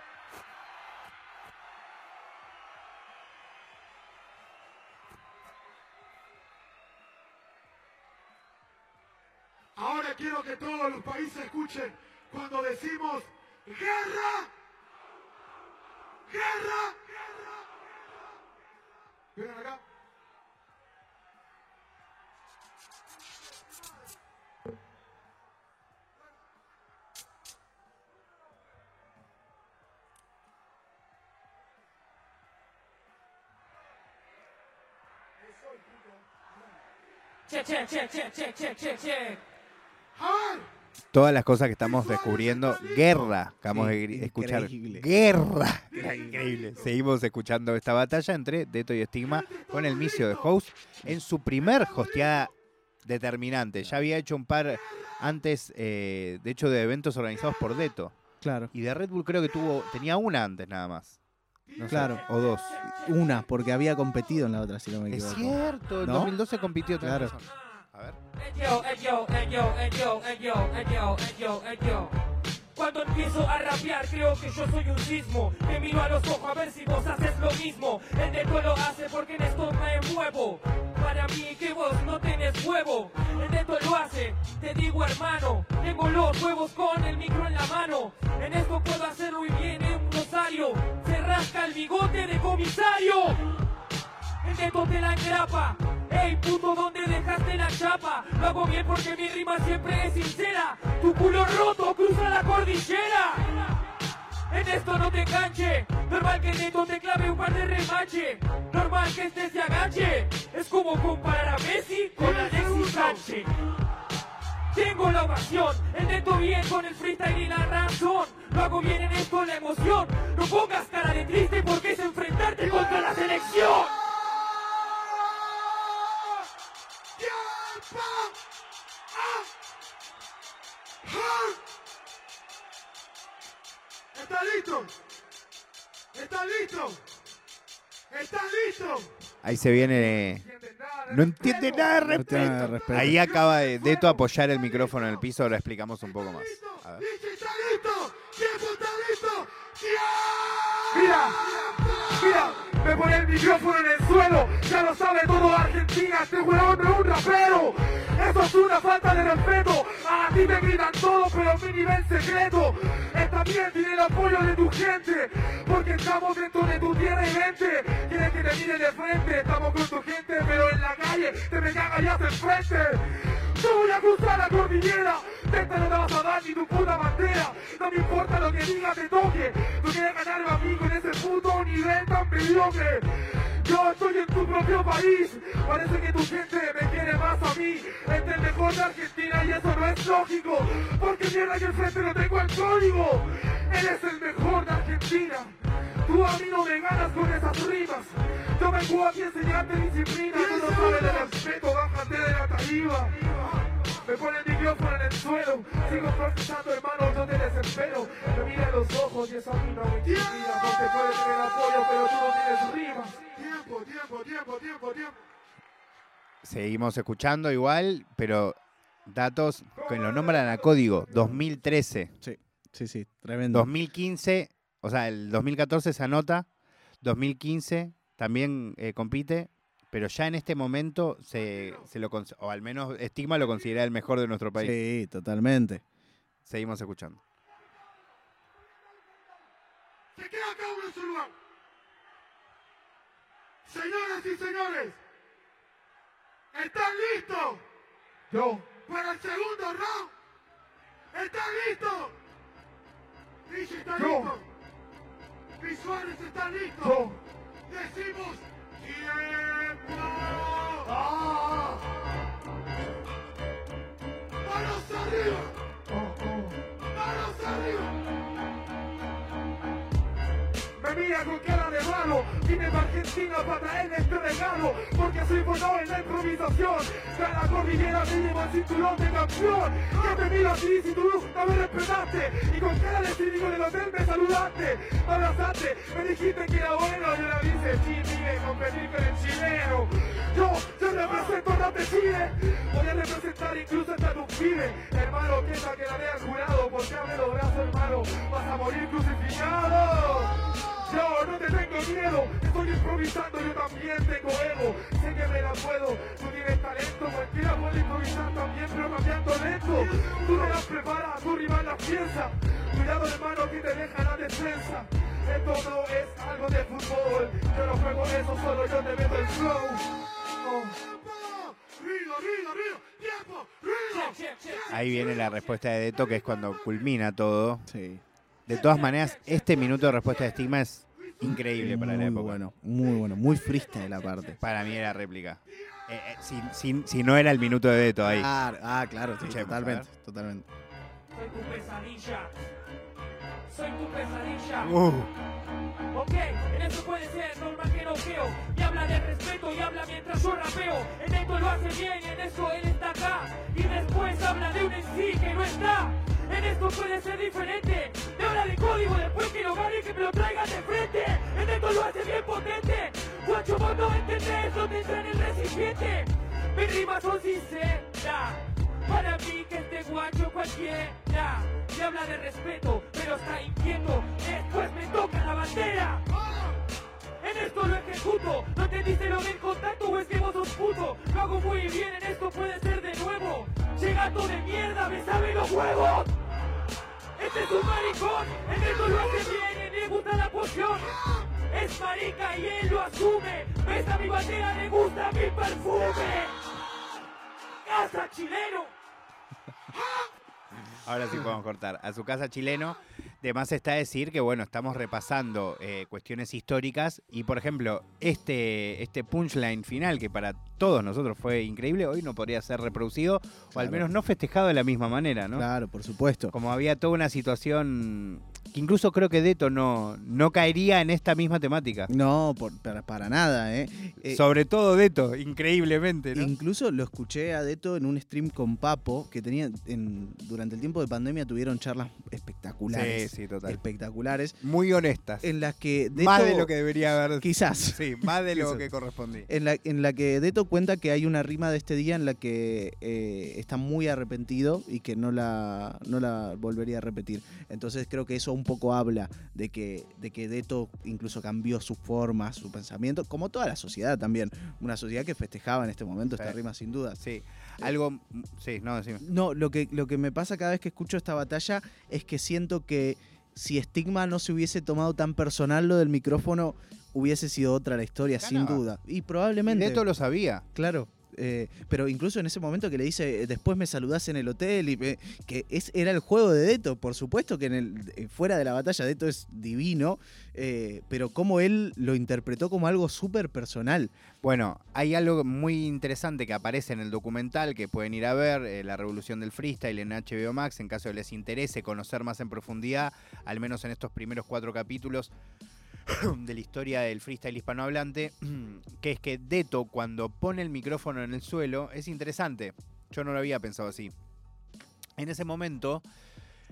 Ahora quiero que todos los países escuchen cuando decimos guerra, guerra, guerra. Vengan acá.
Check, check, check, check, check, check, check, check.
Todas las cosas que estamos descubriendo, guerra, acabamos de escuchar.
increíble.
Guerra. Increíble. Seguimos escuchando esta batalla entre Deto y Estigma con el misio de host en su primer hosteada determinante. Ya había hecho un par antes, eh, de hecho, de eventos organizados por Deto.
Claro.
Y de Red Bull creo que tuvo, tenía una antes nada más. No sé,
Claro.
o dos.
Una, porque había competido en la otra, si no me
Es
equivoco.
cierto, en
¿No?
2012 compitió. tenés
Claro.
razón.
Cuando empiezo a rapear creo que yo soy un sismo. Me miro a los ojos a ver si vos haces lo mismo. El neto lo hace porque en esto me muevo. Para mí que vos no tenés huevo. El neto lo hace, te digo hermano. Tengo los huevos con el micro en la mano. En esto puedo hacerlo y viene un rosario. Se rasca el bigote de comisario te la engrapa. Ey, puto, ¿dónde dejaste la chapa? Lo hago bien porque mi rima siempre es sincera. Tu culo roto cruza la cordillera. En esto no te enganche. Normal que neto te clave un par de remache. Normal que este se agache. Es como comparar a Messi con Alexis Sánchez. Tengo la ovación, el neto bien con el freestyle y la razón. Lo hago bien en esto la emoción. No pongas cara de triste porque es enfrentarte contra la selección.
¿Está listo? ¿Está listo? ¿Está listo?
Ahí se viene. No entiende nada de
No tiene nada de
respeto.
respeto.
Ahí acaba de Deto apoyar el micrófono en el piso, ahora explicamos un poco más. A ver.
¿Listo? ¿Está listo? ¿Tiempo está listo? ¡Mira! Me pone el micrófono en el suelo. Ya lo sabe todo Argentina. Este jugador no es un rapero. Eso es una falta de respeto. A ti me gritan todo, pero mi nivel secreto. Está bien, tiene el apoyo de tu gente. Porque estamos dentro de tu tierra y mente. Quieres que te mire de frente. Estamos con tu gente, pero en la calle te me cagas y haces frente. Yo voy a cruzar la cordillera. Esta no te vas a dar ni tu puta bandera. No me importa lo que diga, te toque. Tú quieres ganarme a mí con ese puto nivel tan mediocre. Yo estoy en tu propio país. Parece que tu gente me quiere más a mí. Este es mejor de Argentina y eso no es lógico. Porque mierda que el frente no tengo el código. Él es el mejor de Argentina. Tú a mí no me ganas con esas rimas. Yo vengo aquí a enseñarte disciplina. Tú no sabes de respeto, bájate de la tarima. Me pone el micrófono en el suelo. Sigo procesando, hermano, yo te desespero. Me mira los ojos y eso a mí no me intimida. No te puede tener apoyo, pero tú no tienes rimas. Tiempo, tiempo, tiempo, tiempo, tiempo.
Seguimos escuchando igual, pero datos que lo nombran a código 2013,
Sí, sí, sí, tremendo.
2015, o sea, el 2014 se anota, 2015 también eh, compite, pero ya en este momento se, se lo o al menos Estigma lo considera el mejor de nuestro país.
Sí, totalmente.
Seguimos escuchando.
Se queda cada uno en su lugar. Señoras y señores, ¿están listos? Yo. Para el segundo round. ¿Están listos? Dice está listo. Luis Suárez está listo. Decimos tiempo. ¡Ah! ¡Manos arriba! Vine de Argentina para traerle este regalo, porque soy bueno en la improvisación. Cada cordillera me llevo el cinturón de campeón. Que te miro a ti si tú no me respetaste, y con cara de cínico del hotel me saludaste, me abrazaste, me dijiste que era bueno, y ahora dices, sí, mire, competir con el chileno. Yo, yo represento a de Chile, voy a representar incluso hasta tus pibes. Hermano, que la al jurado, porque abre los brazos, hermano, vas a morir crucificado. Yo no te tengo miedo, estoy improvisando, yo también tengo ego. Sé que me la puedo, tú tienes talento, cualquiera puede improvisar también, pero cambiando lento. Tú me las preparas, tu rival las piensa. Cuidado hermano que te deja la defensa. Esto no es algo de fútbol, yo no juego eso, solo yo te meto el flow. Oh.
Ahí viene la respuesta de Deto, que es cuando culmina todo.
Sí.
De todas maneras, este minuto de respuesta de Estigma es increíble para la
muy
época.
bueno, muy bueno, muy freestyle la parte.
Para mí era réplica. Eh, eh, si, si- si no era el minuto de Deto ahí.
Ah, ah, claro, sí, totalmente, totalmente.
Soy tu pesadilla. Soy tu pesadilla.
Uh,
Ok, en eso puede ser normal que no veo. Y habla de respeto y habla mientras yo rapeo. En esto lo hace bien y en eso él está acá. Y después habla de un en sí que no está. En esto puede ser diferente. Me habla de código después que lo gane que me lo traigan de frente. En esto lo hace bien potente. Guacho, vos no entendés, te entra en el recipiente. Mis rimas son sinceras. Para mí que este guacho cualquiera Me habla de respeto, pero está inquieto Después me toca la bandera en esto lo ejecuto, no te dice lo del contacto o es que vos sos puto. Lo hago muy bien, en esto puede ser de nuevo. Llegato de mierda, me sabe los huevos. Este es un maricón, en esto lo hace bien y le gusta la poción. Es marica y él lo asume. Besa mi bandera, le gusta mi perfume. Casa chileno
ahora sí podemos cortar. A su casa chileno. De más está decir que, bueno, estamos repasando eh, cuestiones históricas y, por ejemplo, este, este punchline final, que para todos nosotros fue increíble, hoy no podría ser reproducido o al menos no festejado de la misma manera, ¿no?
Claro, por supuesto.
Como había toda una situación que incluso creo que Deto no, no caería en esta misma temática.
No, por- para, para nada, ¿eh? Eh,
Sobre todo Deto, increíblemente, ¿no?
Incluso lo escuché a Deto en un stream con Papo, que tenía en, durante el tiempo de pandemia tuvieron charlas espectaculares.
Sí, sí, total.
Espectaculares.
Muy honestas.
En las que Deto.
más de lo que debería haber.
Quizás.
Sí, más de lo que correspondía.
En la, en la que Deto cuenta que hay una rima de este día en la que eh, está muy arrepentido y que no la, no la volvería a repetir. Entonces creo que eso un poco habla de que, de que Deto incluso cambió su forma, su pensamiento, como toda la sociedad también. Una sociedad que festejaba en este momento esta rima sin duda.
Sí. Algo. Sí, no, decime.
No, lo que, lo que me pasa cada vez que escucho esta batalla es que siento que si Stigma no se hubiese tomado tan personal lo del micrófono, hubiese sido otra la historia, sin duda. Y
Y
probablemente.
Deto lo sabía.
Claro. Eh, pero incluso en ese momento que le dice, después me saludás en el hotel, y me- que es, era el juego de Deto, por supuesto que eh, fuera de la batalla Deto es divino, eh, pero como él lo interpretó como algo súper personal.
Bueno, hay algo muy interesante que aparece en el documental que pueden ir a ver, eh, La Revolución del Freestyle en HBO Max, en caso de les interese conocer más en profundidad, al menos en estos primeros cuatro capítulos de la historia del freestyle hispanohablante, que es que Deto cuando pone el micrófono en el suelo es interesante. Yo no lo había pensado así. En ese momento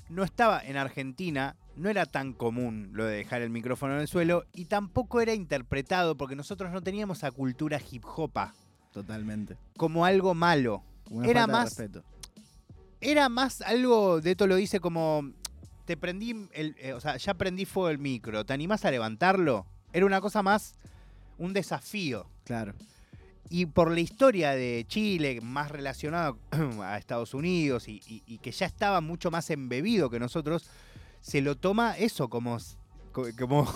no estaba en Argentina, no era tan común lo de dejar el micrófono en el suelo y tampoco era interpretado porque nosotros no teníamos esa cultura hip hopa
Totalmente.
como algo malo.
Una
Era
falta de
más-
respeto.
Era más algo, Deto lo dice como te prendí, el, eh, o sea, ya prendí fuego el micro, ¿te animás a levantarlo? Era una cosa más, un desafío.
Claro.
Y por la historia de Chile, más relacionado a Estados Unidos y, y- y que ya estaba mucho más embebido que nosotros, se lo toma eso como... co- como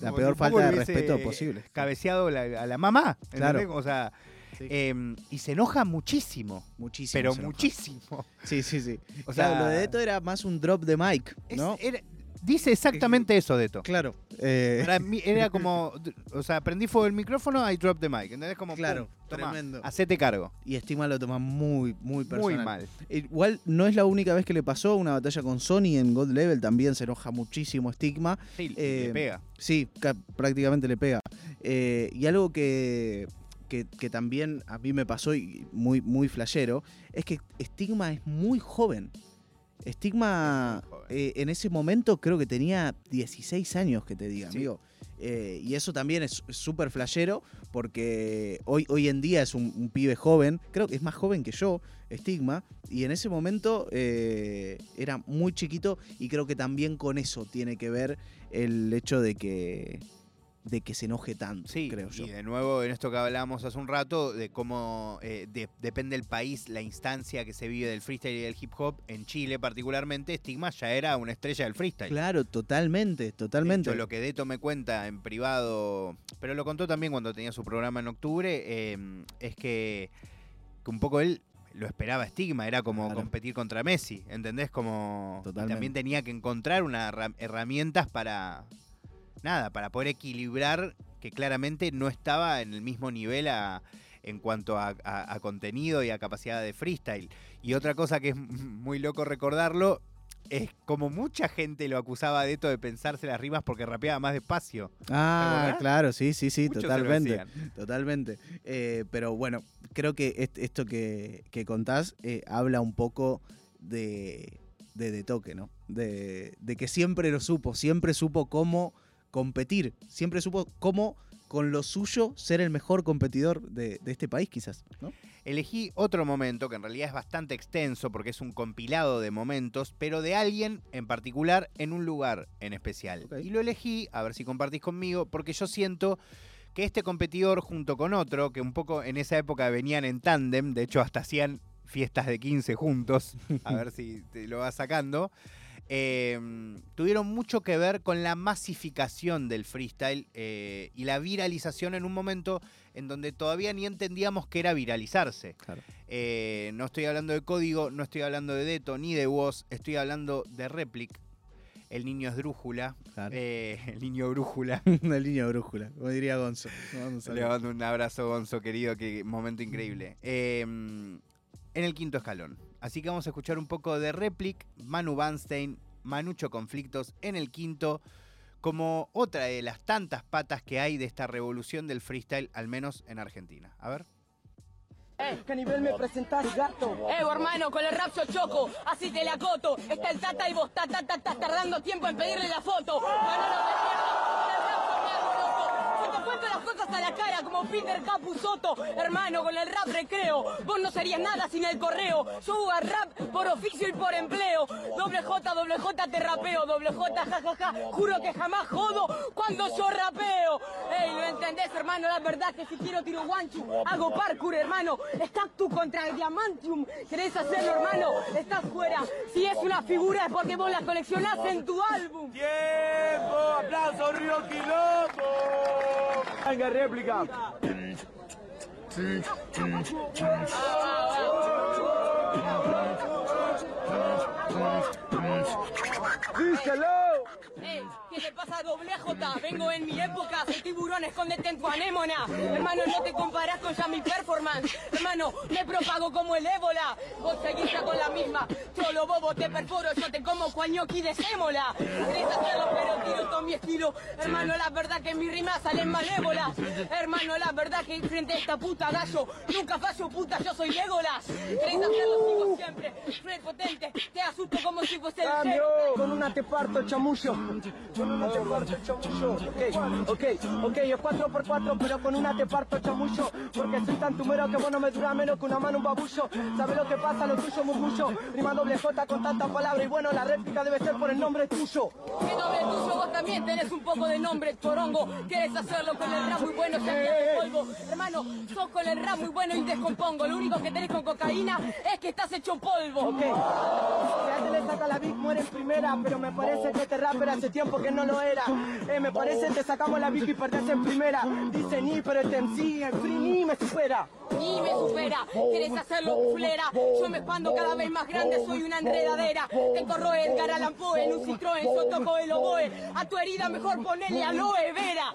La peor falta de respeto posible.
Cabeceado la- a la mamá.
Claro.
¿entendés? O sea,
Sí.
eh, y se enoja muchísimo.
Muchísimo.
Pero muchísimo.
Sí, sí, sí.
O
Claro,
sea,
lo de Deto era más un drop de mic,
es-
¿no?
era- dice exactamente eso, Deto.
Claro. eh,
Para mí era como, o sea, prendí fuego el micrófono, I drop the mic. ¿Entendés? Como,
Claro,
pum, toma,
tremendo.
hacete cargo.
y Estima lo toma muy, muy personal.
Muy mal.
Igual no es la única vez que le pasó una batalla con Sony en God Level, también se enoja muchísimo Stigma.
Sí,
Eh,
le pega.
Sí, ca- prácticamente le pega. Eh, y algo que, que, que también a mí me pasó y muy, muy flashero, es que Stigma es muy joven. Stigma
Es muy joven.
eh, en ese momento creo que tenía 16 años, que te diga,
Sí.
amigo. Eh, y eso también es es súper flashero porque hoy, hoy en día es un, un pibe joven, creo que es más joven que yo, Stigma, y en ese momento eh, era muy chiquito y creo que también con eso tiene que ver el hecho de que, de que se enoje tanto,
Sí,
creo yo.
y de nuevo en esto que hablábamos hace un rato, de cómo eh, de- depende el país, la instancia que se vive del freestyle y del hip hop, en Chile particularmente, Stigma ya era una estrella del freestyle.
Claro, totalmente,
De
totalmente.
hecho, lo que Deto me cuenta en privado, pero lo contó también cuando tenía su programa en octubre, eh, es que, que un poco él lo esperaba Stigma, era como
Claro.
competir contra Messi, ¿entendés? Como y
Totalmente.
también tenía que encontrar unas herramientas para nada, para poder equilibrar que claramente no estaba en el mismo nivel a- en cuanto a, a- a contenido y a capacidad de freestyle. Y otra cosa que es muy loco recordarlo es como mucha gente lo acusaba a Deto de pensarse las rimas porque rapeaba más despacio.
Ah, claro, sí, sí, sí,
Muchos
totalmente. Totalmente. Eh, pero bueno, creo que est- esto que, que contás eh, habla un poco de, de, de toque, ¿no? De, de que siempre lo supo, siempre supo cómo competir, siempre supo cómo con lo suyo ser el mejor competidor de, de este país, quizás, ¿no?
Elegí otro momento que en realidad es bastante extenso porque es un compilado de momentos, pero de alguien en particular en un lugar en especial. Y lo elegí, a ver si compartís conmigo, porque yo siento que este competidor junto con otro, que un poco en esa época venían en tándem, de hecho hasta hacían fiestas de 15 juntos, a ver si te lo vas sacando, eh, tuvieron mucho que ver con la masificación del freestyle eh, y la viralización en un momento en donde todavía ni entendíamos qué era viralizarse.
Claro.
Eh, no estoy hablando de código, no estoy hablando de Deto ni de Woz, estoy hablando de Replic. El niño es drújula.
Claro.
eh, el niño brújula.
Una línea brújula, como diría Gonzo. Vamos a
Le mando un abrazo, Gonzo, querido, qué momento increíble. Eh, en el quinto escalón. Así que vamos a escuchar un poco de Replic, Manu Banstein, Manucho Conflictos en el quinto, como otra de las tantas patas que hay de esta revolución del freestyle, al menos en Argentina. A ver.
Eh, ¿qué nivel me presentás, gato? Eh, hermano, con el rap yo choco, así te la coto. Está el tata y vos ta, ta, ta, estás tardando tiempo en pedirle la foto. Mierda, con el rap yo me hago las cosas a la cara como Peter Capusotto. Hermano, con el rap recreo, vos no serías nada sin el correo. Yo hago rap por oficio y por empleo. Doble J, doble J te rapeo, doble J, ja, ja, ja. Juro que jamás jodo cuando yo rapeo. Ey, ¿lo entendés, hermano? La verdad que si quiero tiro guanchu, hago parkour, hermano. Tú contra el Diamantium. ¿Querés hacerlo, hermano? Estás fuera. Si es una figura es porque vos la coleccionás en tu álbum.
¡Tiempo! ¡Aplauso, Río Quilombo! Venga, réplica. ¡Díselo!
Ey, ¿qué le pasa doble J? Vengo en mi época, soy tiburón, escóndete en tu anémona. Hermano, no te comparás con ya mi performance. Hermano, me propago como el ébola. Vos seguís ya con la misma. Trolo bobo, te perforo, yo te como cuañoqui de sémola. Querés hacerlo, pero tiro con mi estilo. Hermano, la verdad que mis rimas salen malévolas. Hermano, la verdad que frente a esta puta gallo, nunca fallo puta, yo soy Legolas. Querés hacerlo, sigo siempre. Prepotente, te asusto como si fuese el.
Con una te parto, chamullo.
Te parto chamullo. Ok, ok, ok, es 4x4, pero con una te parto chamullo. Porque soy tan tumero que vos no me dura menos que una mano un babullo. ¿Sabes lo que pasa? Lo tuyo murmullo. Rima doble J con tantas palabras y bueno, la réplica debe ser por el nombre tuyo. ¿Qué nombre tuyo? Vos también tenés un poco de nombre, chorongo. ¿Quieres hacerlo con el rap muy bueno? Ya de polvo. Hermano, sos con el rap muy bueno y descompongo. Lo único que tenés con cocaína es que estás hecho polvo. Ok. Antes le saca la Big muere en primera, pero me parece que este rapper hace tiempo que no lo era. Eh, me parece que sacamos la Big y perdés en primera. Dice ni, pero este MC en free ni me supera. Ni me supera, quieres hacerlo fulera. Yo me expando cada vez más grande, soy una enredadera. Te corro Edgar Allan en un Citroën, yo toco el oboe. A tu herida mejor ponele aloe vera.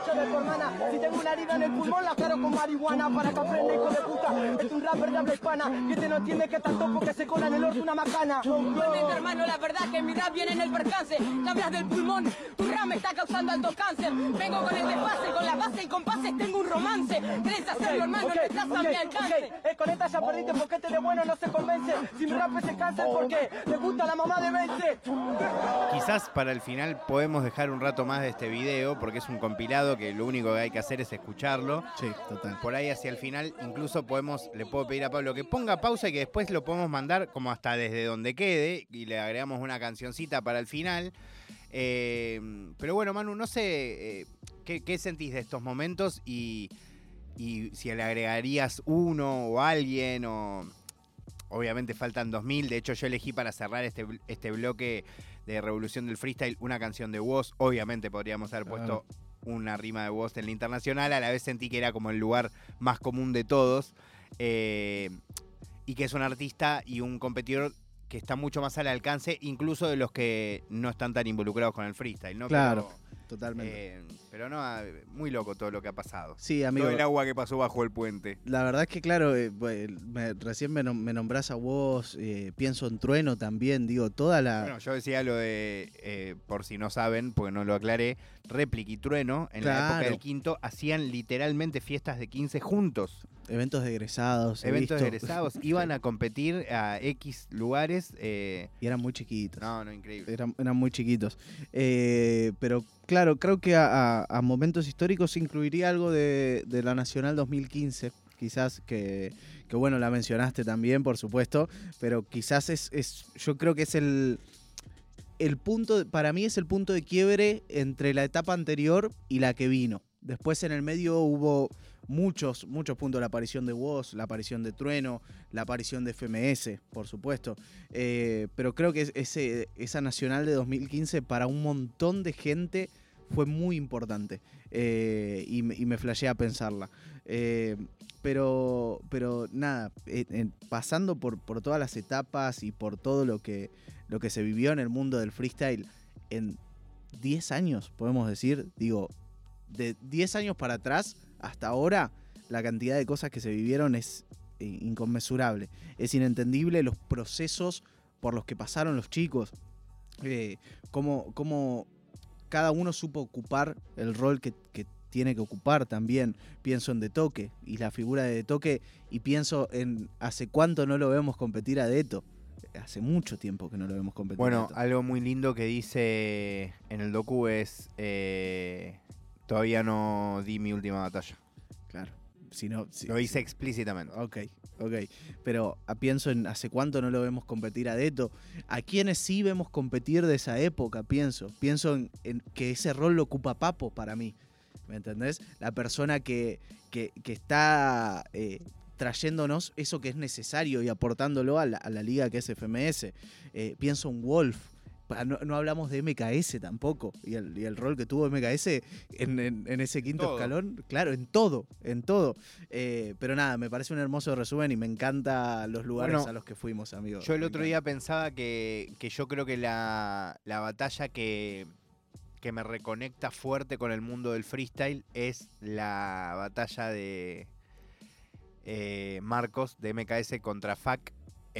Concha de tu hermana. Si tengo una herida en el pulmón, la aclaro con marihuana para que aprenda, hijo de puta. Es un rapper de habla hispana que te no entiende que está topo que se cola en el orto una macana. Igualmente, hermano, la verdad que mi rap viene en el percance. Te hablas del pulmón, tu rap me está causando alto cáncer. Vengo con el desfase, con la base y compases tengo un romance. ¿Querés hacerlo, hermano? no estás a mi alcance. Eh, con esta ya perdiste porque este de bueno no se convence. Si mi rap es cáncer, porque le gusta la mamá de Vence.
Quizás para el final podemos dejar un rato más de este video porque es un compilado que lo único que hay que hacer es escucharlo.
Sí, total.
Por ahí hacia el final incluso podemos, le puedo pedir a Pablo que ponga pausa y que después lo podemos mandar como hasta desde donde quede y le agregamos una cancioncita para el final. Eh, pero bueno, Manu, no sé eh, ¿qué, qué sentís de estos momentos y, y si le agregarías uno o alguien o... Obviamente faltan 2000, de hecho yo elegí para cerrar este, este bloque de Revolución del Freestyle una canción de Woz, obviamente podríamos haber puesto una rima de Woz en la internacional, a la vez sentí que era como el lugar más común de todos, eh, y que es un artista y un competidor que está mucho más al alcance, incluso de los que no están tan involucrados con el freestyle, ¿no?
Claro,
Pero,
totalmente.
eh, pero no, ah, muy loco todo lo que ha pasado.
sí, amigo.
Todo el agua que pasó bajo el puente.
La verdad es que, claro, eh, pues, me- recién me, nom- me nombrás a vos, eh, pienso en Trueno también, digo, toda la...
Bueno, yo decía lo de, eh, por si no saben, porque no lo aclaré, Réplica y Trueno, en la época del quinto, hacían literalmente fiestas de 15 juntos.
Eventos de egresados.
Eventos de egresados. Iban a competir a X lugares. eh,
Y eran muy chiquitos.
no, no, increíble.
Eran, eran muy chiquitos. Eh, pero claro, creo que a, a- a momentos históricos incluiría algo de, de la Nacional 2015. Quizás que, que, bueno, la mencionaste también, por supuesto. Pero quizás es, es yo creo que es el, el punto, para mí es el punto de quiebre entre la etapa anterior y la que vino. Después en el medio hubo muchos, muchos puntos. La aparición de Woz, la aparición de Trueno, la aparición de FMS, por supuesto. Eh, pero creo que es- ese, esa nacional de 2015 para un montón de gente fue muy importante. Eh, y, me- y me flashea pensarla. Eh, pero, pero nada, pasando por, por todas las etapas y por todo lo que, lo que se vivió en el mundo del freestyle en 10 años, podemos decir, digo, de 10 años para atrás hasta ahora, la cantidad de cosas que se vivieron es eh, inconmensurable. Es inentendible los procesos por los que pasaron los chicos. Eh, cómo, cómo cada uno supo ocupar el rol que, que tiene que ocupar también. Pienso en De Toque y la figura de De Toque y pienso en hace cuánto no lo vemos competir a Deto. Hace mucho tiempo que no lo vemos competir a
Bueno,
Deto.
algo muy lindo que dice en el docu es: eh, Todavía no di mi última batalla.
Claro. Si no, si-
Lo dice
si-
explícitamente.
Ok, ok. Pero ah, pienso en hace cuánto no lo vemos competir a Deto. A quienes sí vemos competir de esa época, pienso. Pienso en, en que ese rol lo ocupa Papo para mí. ¿Me entendés? La persona que, que, que está eh, trayéndonos eso que es necesario y aportándolo a la, a la liga que es FMS. Eh, pienso en Wolf. No, no hablamos de MKS tampoco. Y el, y el rol que tuvo MKS en, en- en ese quinto
Todo.
escalón. Claro, en todo, en todo. Eh, pero nada, me parece un hermoso resumen y me encanta los lugares
Bueno,
a los que fuimos, amigos.
Yo el
Me
otro
encanta.
día pensaba que, que yo creo que la, la batalla que, que me reconecta fuerte con el mundo del freestyle es la batalla de eh, Marcos de MKS contra FAC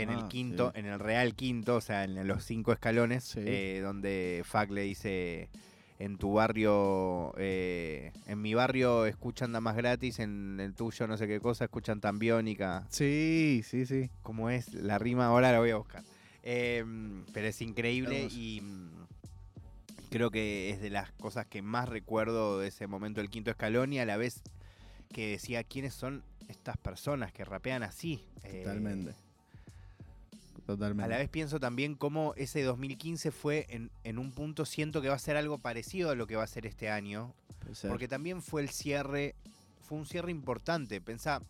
en
Ah,
el quinto,
sí.
en el real quinto, o sea, en los cinco escalones,
Sí.
eh, donde FAC le dice en tu barrio, eh, en mi barrio escuchan damas gratis, en el tuyo no sé qué cosa, escuchan tan biónica
Sí, sí, sí.
como es la rima, ahora la voy a buscar. Em, pero es increíble y mm, creo que es de las cosas que más recuerdo de ese momento del quinto escalón y a la vez que decía quiénes son estas personas que rapean así. Eh,
Totalmente.
a la vez pienso también cómo ese 2015 fue en, en un punto, siento que va a ser algo parecido a lo que va a ser este año, porque también fue el cierre, fue un cierre importante. Pensá,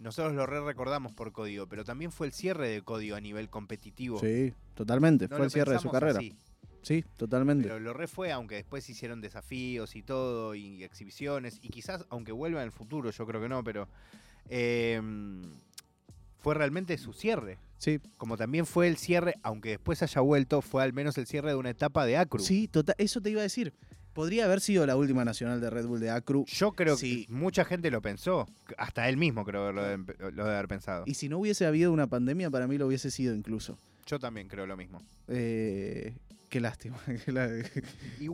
nosotros lo re recordamos por código, pero también fue el cierre de código a nivel competitivo.
Sí, totalmente.
No
fue el cierre de su carrera.
así,
Sí, totalmente.
pero lo re fue, aunque después hicieron desafíos y todo, y exhibiciones, y quizás, aunque vuelva en el futuro, yo creo que no, pero eh, fue realmente su cierre.
Sí,
Como también fue el cierre, aunque después haya vuelto, fue al menos el cierre de una etapa de Acru.
sí, total, eso te iba a decir. Podría haber sido la última nacional de Red Bull de Acru.
Yo creo
Sí.
que mucha gente lo pensó, hasta él mismo creo lo de, lo de haber pensado.
Y si no hubiese habido una pandemia, para mí lo hubiese sido incluso.
Yo también creo lo mismo.
Eh, qué lástima.
Y-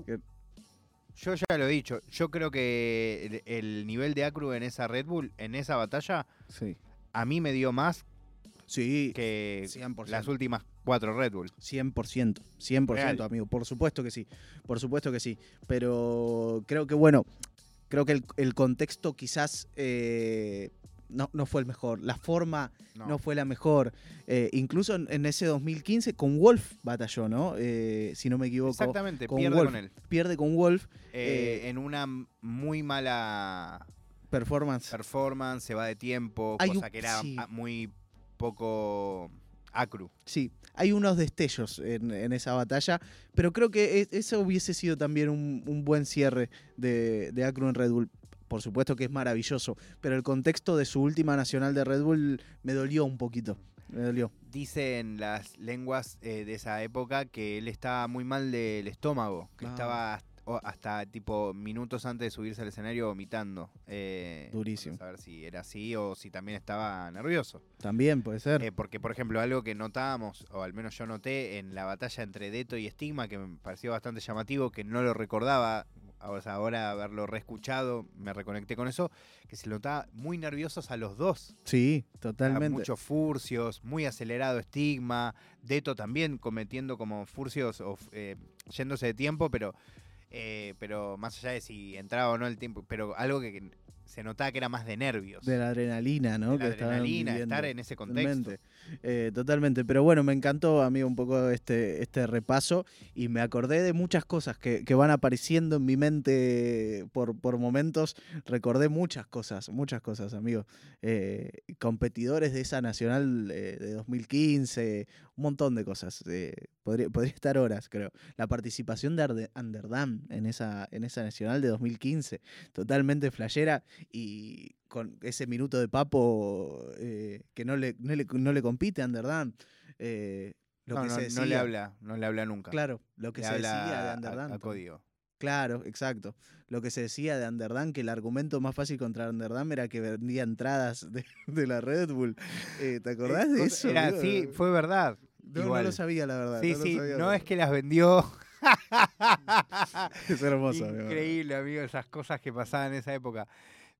yo ya lo he dicho, yo creo que el, el nivel de Acru en esa Red Bull, en esa batalla,
sí.
a mí me dio más
Sí,
que
100%.
las últimas cuatro Red Bull.
100%, 100%,
Real.
amigo. Por supuesto que sí, por supuesto que sí. Pero creo que, bueno, creo que el, el contexto quizás eh, no, no fue el mejor. La forma
No.
no, fue la mejor. Eh, incluso en, en ese 2015 con Wolf batalló, ¿no? Eh, si no me equivoco.
Exactamente,
con
pierde
Wolf.
con él.
Pierde con Wolf.
Eh, en una muy mala
Performance.
performance, se va de tiempo,
Hay
cosa
un-
que era
sí.
muy poco Acru.
Sí, hay unos destellos en, en esa batalla, pero creo que e- eso hubiese sido también un, un buen cierre de, de Acru en Red Bull. Por supuesto que es maravilloso, pero el contexto de su última nacional de Red Bull me dolió un poquito. Me dolió.
Dicen las lenguas eh, de esa época que él estaba muy mal del estómago, que
Ah.
estaba hasta, tipo minutos antes de subirse al escenario vomitando. Eh,
Durísimo.
A ver si era así o si también estaba nervioso.
También puede ser.
Eh, porque, por ejemplo, algo que notábamos, o al menos yo noté en la batalla entre Deto y Stigma, que me pareció bastante llamativo, que no lo recordaba, o sea, ahora haberlo reescuchado, me reconecté con eso, que se notaba muy nerviosos a los dos.
sí,
O sea,
totalmente.
Muchos furcios, muy acelerado Stigma, Deto también cometiendo como furcios o eh, yéndose de tiempo, pero, eh, pero más allá de si entraba o no el tiempo, pero algo que, se notaba que era más de nervios.
De la adrenalina, ¿no?
de la
que
adrenalina, estar en ese contexto.
Totalmente. Eh, totalmente. Pero bueno, me encantó, amigo, un poco este, este repaso y me acordé de muchas cosas que, que van apareciendo en mi mente por, por momentos. Recordé muchas cosas, muchas cosas, amigo. Eh, competidores de esa nacional eh, de 2015, un montón de cosas. Podría, podría estar horas, creo. La participación de Arde- Underdam en esa, en esa nacional de 2015, totalmente flashera y con ese minuto de papo eh, que no le, no le, no le compite a Underdam. eh, lo
no,
que
no,
se
no le habla, no le habla nunca.
Claro, lo que
Le
se decía de Underdam.
a, a código.
Claro, exacto. Lo que se decía de Underdam, que el argumento más fácil contra Underdam era que vendía entradas de, de la Red Bull. Eh, ¿Te acordás
Eh,
de eso?
Era, sí, fue verdad.
No, no lo sabía, la verdad.
Sí,
no
sí,
sabía,
no es que las vendió.
Es hermoso.
Increíble, amigo, esas cosas que pasaban en esa época.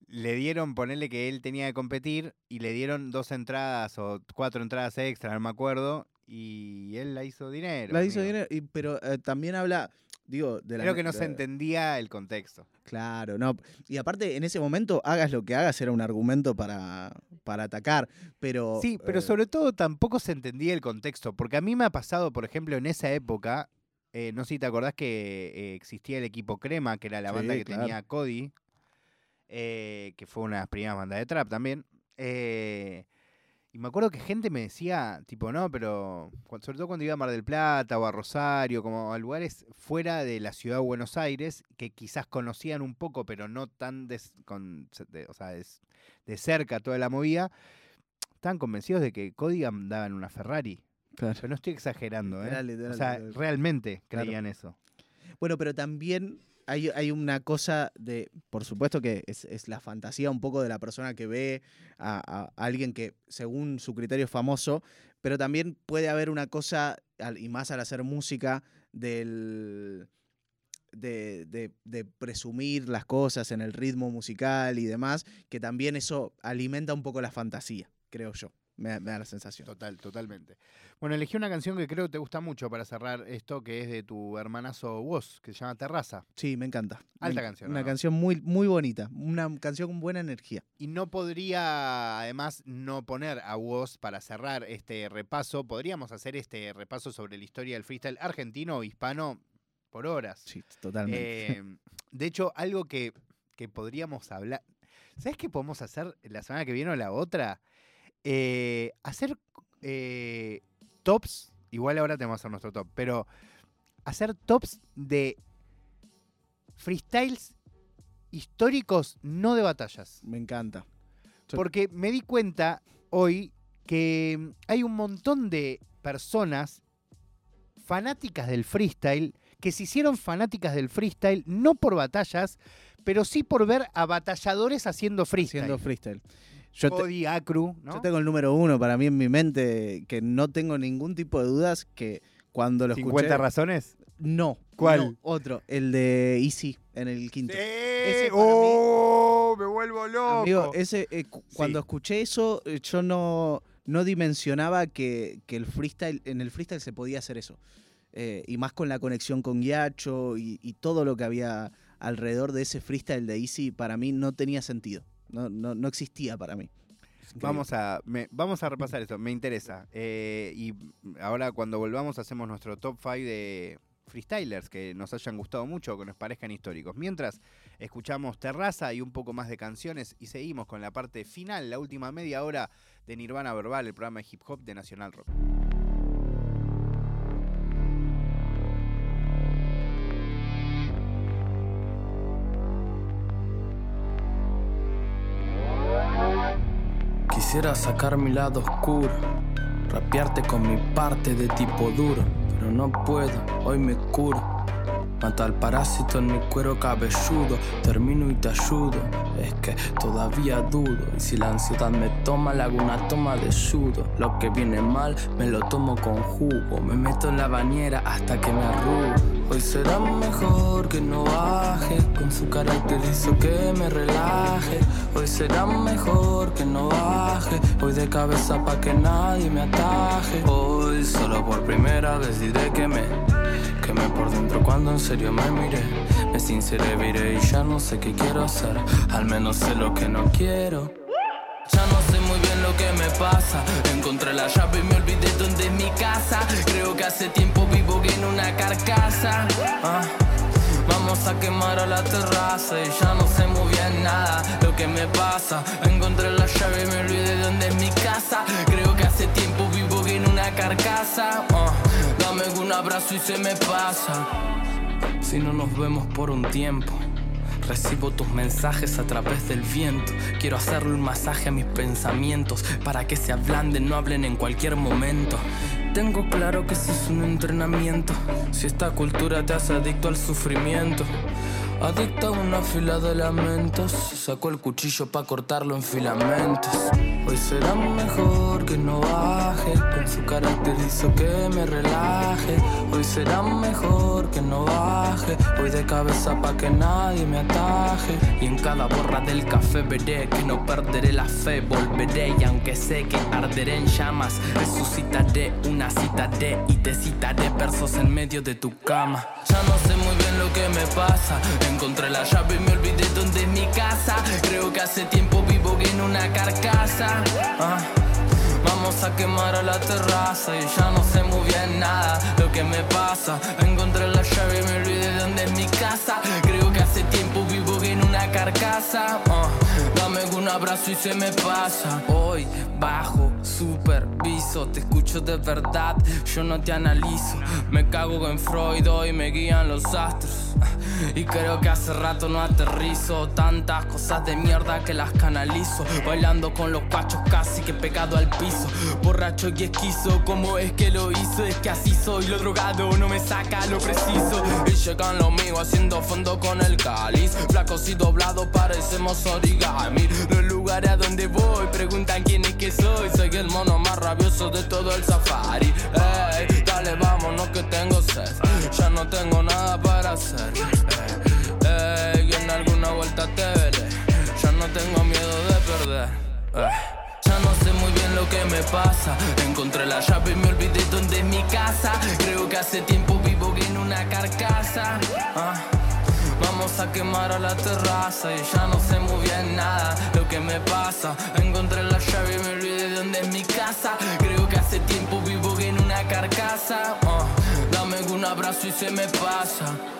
Le dieron, ponerle que él tenía que competir y le dieron dos entradas o cuatro entradas extra, no me acuerdo, y él la hizo dinero.
La hizo
amigo.
dinero, y- pero eh, también habla, digo, de la...
Creo que no se entendía el contexto.
Claro, no. Y aparte, en ese momento, hagas lo que hagas, era un argumento para, para atacar. Pero.
Sí, pero
eh,
sobre todo tampoco se entendía el contexto, porque a mí me ha pasado, por ejemplo, en esa época, eh, no sé si te acordás que eh, existía el equipo Crema, que era la banda que
claro.
tenía Cody, eh, que fue una de las primeras bandas de trap también. eh, y me acuerdo que gente me decía, tipo, no, pero sobre todo cuando iba a Mar del Plata o a Rosario, como a lugares fuera de la ciudad de Buenos Aires, que quizás conocían un poco, pero no tan des- con, se- de, o sea, des- de cerca toda la movida, estaban convencidos de que Cody andaba en una Ferrari.
claro.
Pero no estoy exagerando, ¿eh?
Literal, literal,
o sea, realmente
Claro.
creían eso.
Bueno, pero también hay, hay una cosa de. Por supuesto que es, es la fantasía un poco de la persona que ve a, alguien que, según su criterio, es famoso. Pero también puede haber una cosa, y más al hacer música, del. De, de- de presumir las cosas en el ritmo musical y demás, que también eso alimenta un poco la fantasía, creo yo. Me, me da la sensación.
Total, totalmente. Bueno, elegí una canción que creo que te gusta mucho para cerrar esto, que es de tu hermanazo Woz, que se llama Terraza.
Sí, me encanta.
Alta
Me-
canción,
Una
¿no?
canción muy, muy bonita. Una canción con buena energía.
Y no podría, además, no poner a Woz para cerrar este repaso. Podríamos hacer este repaso sobre la historia del freestyle argentino o hispano por horas.
Sí, totalmente.
Eh, de hecho, algo que, que podríamos hablar. ¿Sabes qué podemos hacer la semana que viene o la otra? Eh, hacer eh, tops. Igual ahora tenemos que hacer nuestro top, pero hacer tops de freestyles históricos, no de batallas.
me encanta.
Porque me di cuenta hoy que hay un montón de personas fanáticas del freestyle que se hicieron fanáticas del freestyle no por batallas, pero sí por ver a batalladores haciendo freestyle.
Haciendo freestyle. Yo, te-
Acru, ¿no?
yo tengo el número uno para mí en mi mente, que no tengo ningún tipo de dudas que cuando lo
50
escuché...
razones.
No.
¿Cuál?
no, otro. El de Easy en el quinto.
¡Eh!
mí-
¡Oh! ¡Me vuelvo loco!
Amigo, ese, eh, cu- cuando
Sí.
escuché eso, eh, yo no, no dimensionaba que, que el freestyle, en el freestyle se podía hacer eso. Eh, y más con la conexión con Guiacho y, y todo lo que había alrededor de ese freestyle de Easy, para mí no tenía sentido. No, no, no existía para mí.
Vamos a, me- vamos a repasar esto, me interesa. Eh, y ahora cuando volvamos hacemos nuestro top 5 de freestylers que nos hayan gustado mucho o que nos parezcan históricos. Mientras escuchamos Terraza y un poco más de canciones y seguimos con la parte final, la última media hora de Nirvana Verbal, el programa de hip hop de Nacional Rock.
Quisiera sacar mi lado oscuro, rapearte con mi parte de tipo duro, pero no puedo, hoy me curo. Mato al parásito en mi cuero cabelludo, termino y te ayudo. Es que todavía dudo, y si la ansiedad me toma, le hago una toma de judo. Lo que viene mal, me lo tomo con jugo. Me meto en la bañera hasta que me arrugo. Hoy será mejor que no baje, con su carácter hizo que me relaje. Hoy será mejor que no baje, voy de cabeza pa' que nadie me ataje. Hoy solo por primera vez diré que me Quemé por dentro cuando en serio me miré. Me sinceré, viré y ya no sé qué quiero hacer. Al menos sé lo que no quiero. Ya no que me pasa Encontré la llave y me olvidé dónde es mi casa Creo que hace tiempo vivo en una carcasa Ah, Vamos a quemar a la terraza y ya no sé muy bien nada lo que me pasa. Encontré la llave y me olvidé de dónde es mi casa. Creo que hace tiempo vivo en una carcasa. Ah, dame un abrazo y se me pasa. Si no nos vemos por un tiempo. Recibo tus mensajes a través del viento. Quiero hacerle un masaje a mis pensamientos para que se ablanden, no hablen en cualquier momento. Tengo claro que eso es un entrenamiento. Si esta cultura te hace adicto al sufrimiento. Adicto a una fila de lamentos. Sacó el cuchillo para cortarlo en filamentos. Hoy será mejor que no baje. Con su carácter hizo que me relaje. Hoy será mejor que no baje. Voy de cabeza pa' que nadie me ataje. Y en cada borra del café veré que no perderé la fe. Volveré y aunque sé que arderé en llamas, resucitaré una cita de y te citaré versos en medio de tu cama. Ya no sé muy bien lo que me pasa. Encontré la llave y me olvidé dónde es mi casa. Creo que hace tiempo vivo en una carcasa. Ah. Vamos a quemar a la terraza y ya no sé muy bien nada lo que me pasa. Encontré la llave y me olvidé de dónde es mi casa. Creo que hace tiempo vivo en una carcasa. Ah, dame un abrazo y se me pasa. Hoy bajo, superviso, te escucho de verdad, yo no te analizo. Me cago en Freud, hoy me guían los astros. Y creo que hace rato no aterrizo. Tantas cosas de mierda que las canalizo. Bailando con los pachos casi que pegado al piso. Borracho y esquizo, ¿cómo es que lo hizo? Es que así soy, lo drogado no me saca lo preciso. Y llegan los míos haciendo fondo con el cáliz. Flacos y doblados parecemos origami. Los lugares a donde voy preguntan quién es que soy. Soy el mono más rabioso de todo el safari. Ey, dale vámonos que tengo sed Ya no tengo nada para hacer Ey, ey, en alguna vuelta te veré Ya no tengo miedo de perder Ey. Ya no sé muy bien lo que me pasa. Encontré la llave y me olvidé dónde es mi casa. Creo que hace tiempo vivo en una carcasa. Ah. Vamos a quemar a la terraza y ya no sé muy bien nada lo que me pasa. Encontré la llave y me olvidé de dónde es mi casa. Creo que hace tiempo vivo en una carcasa. Ah. Un abrazo y se me pasa.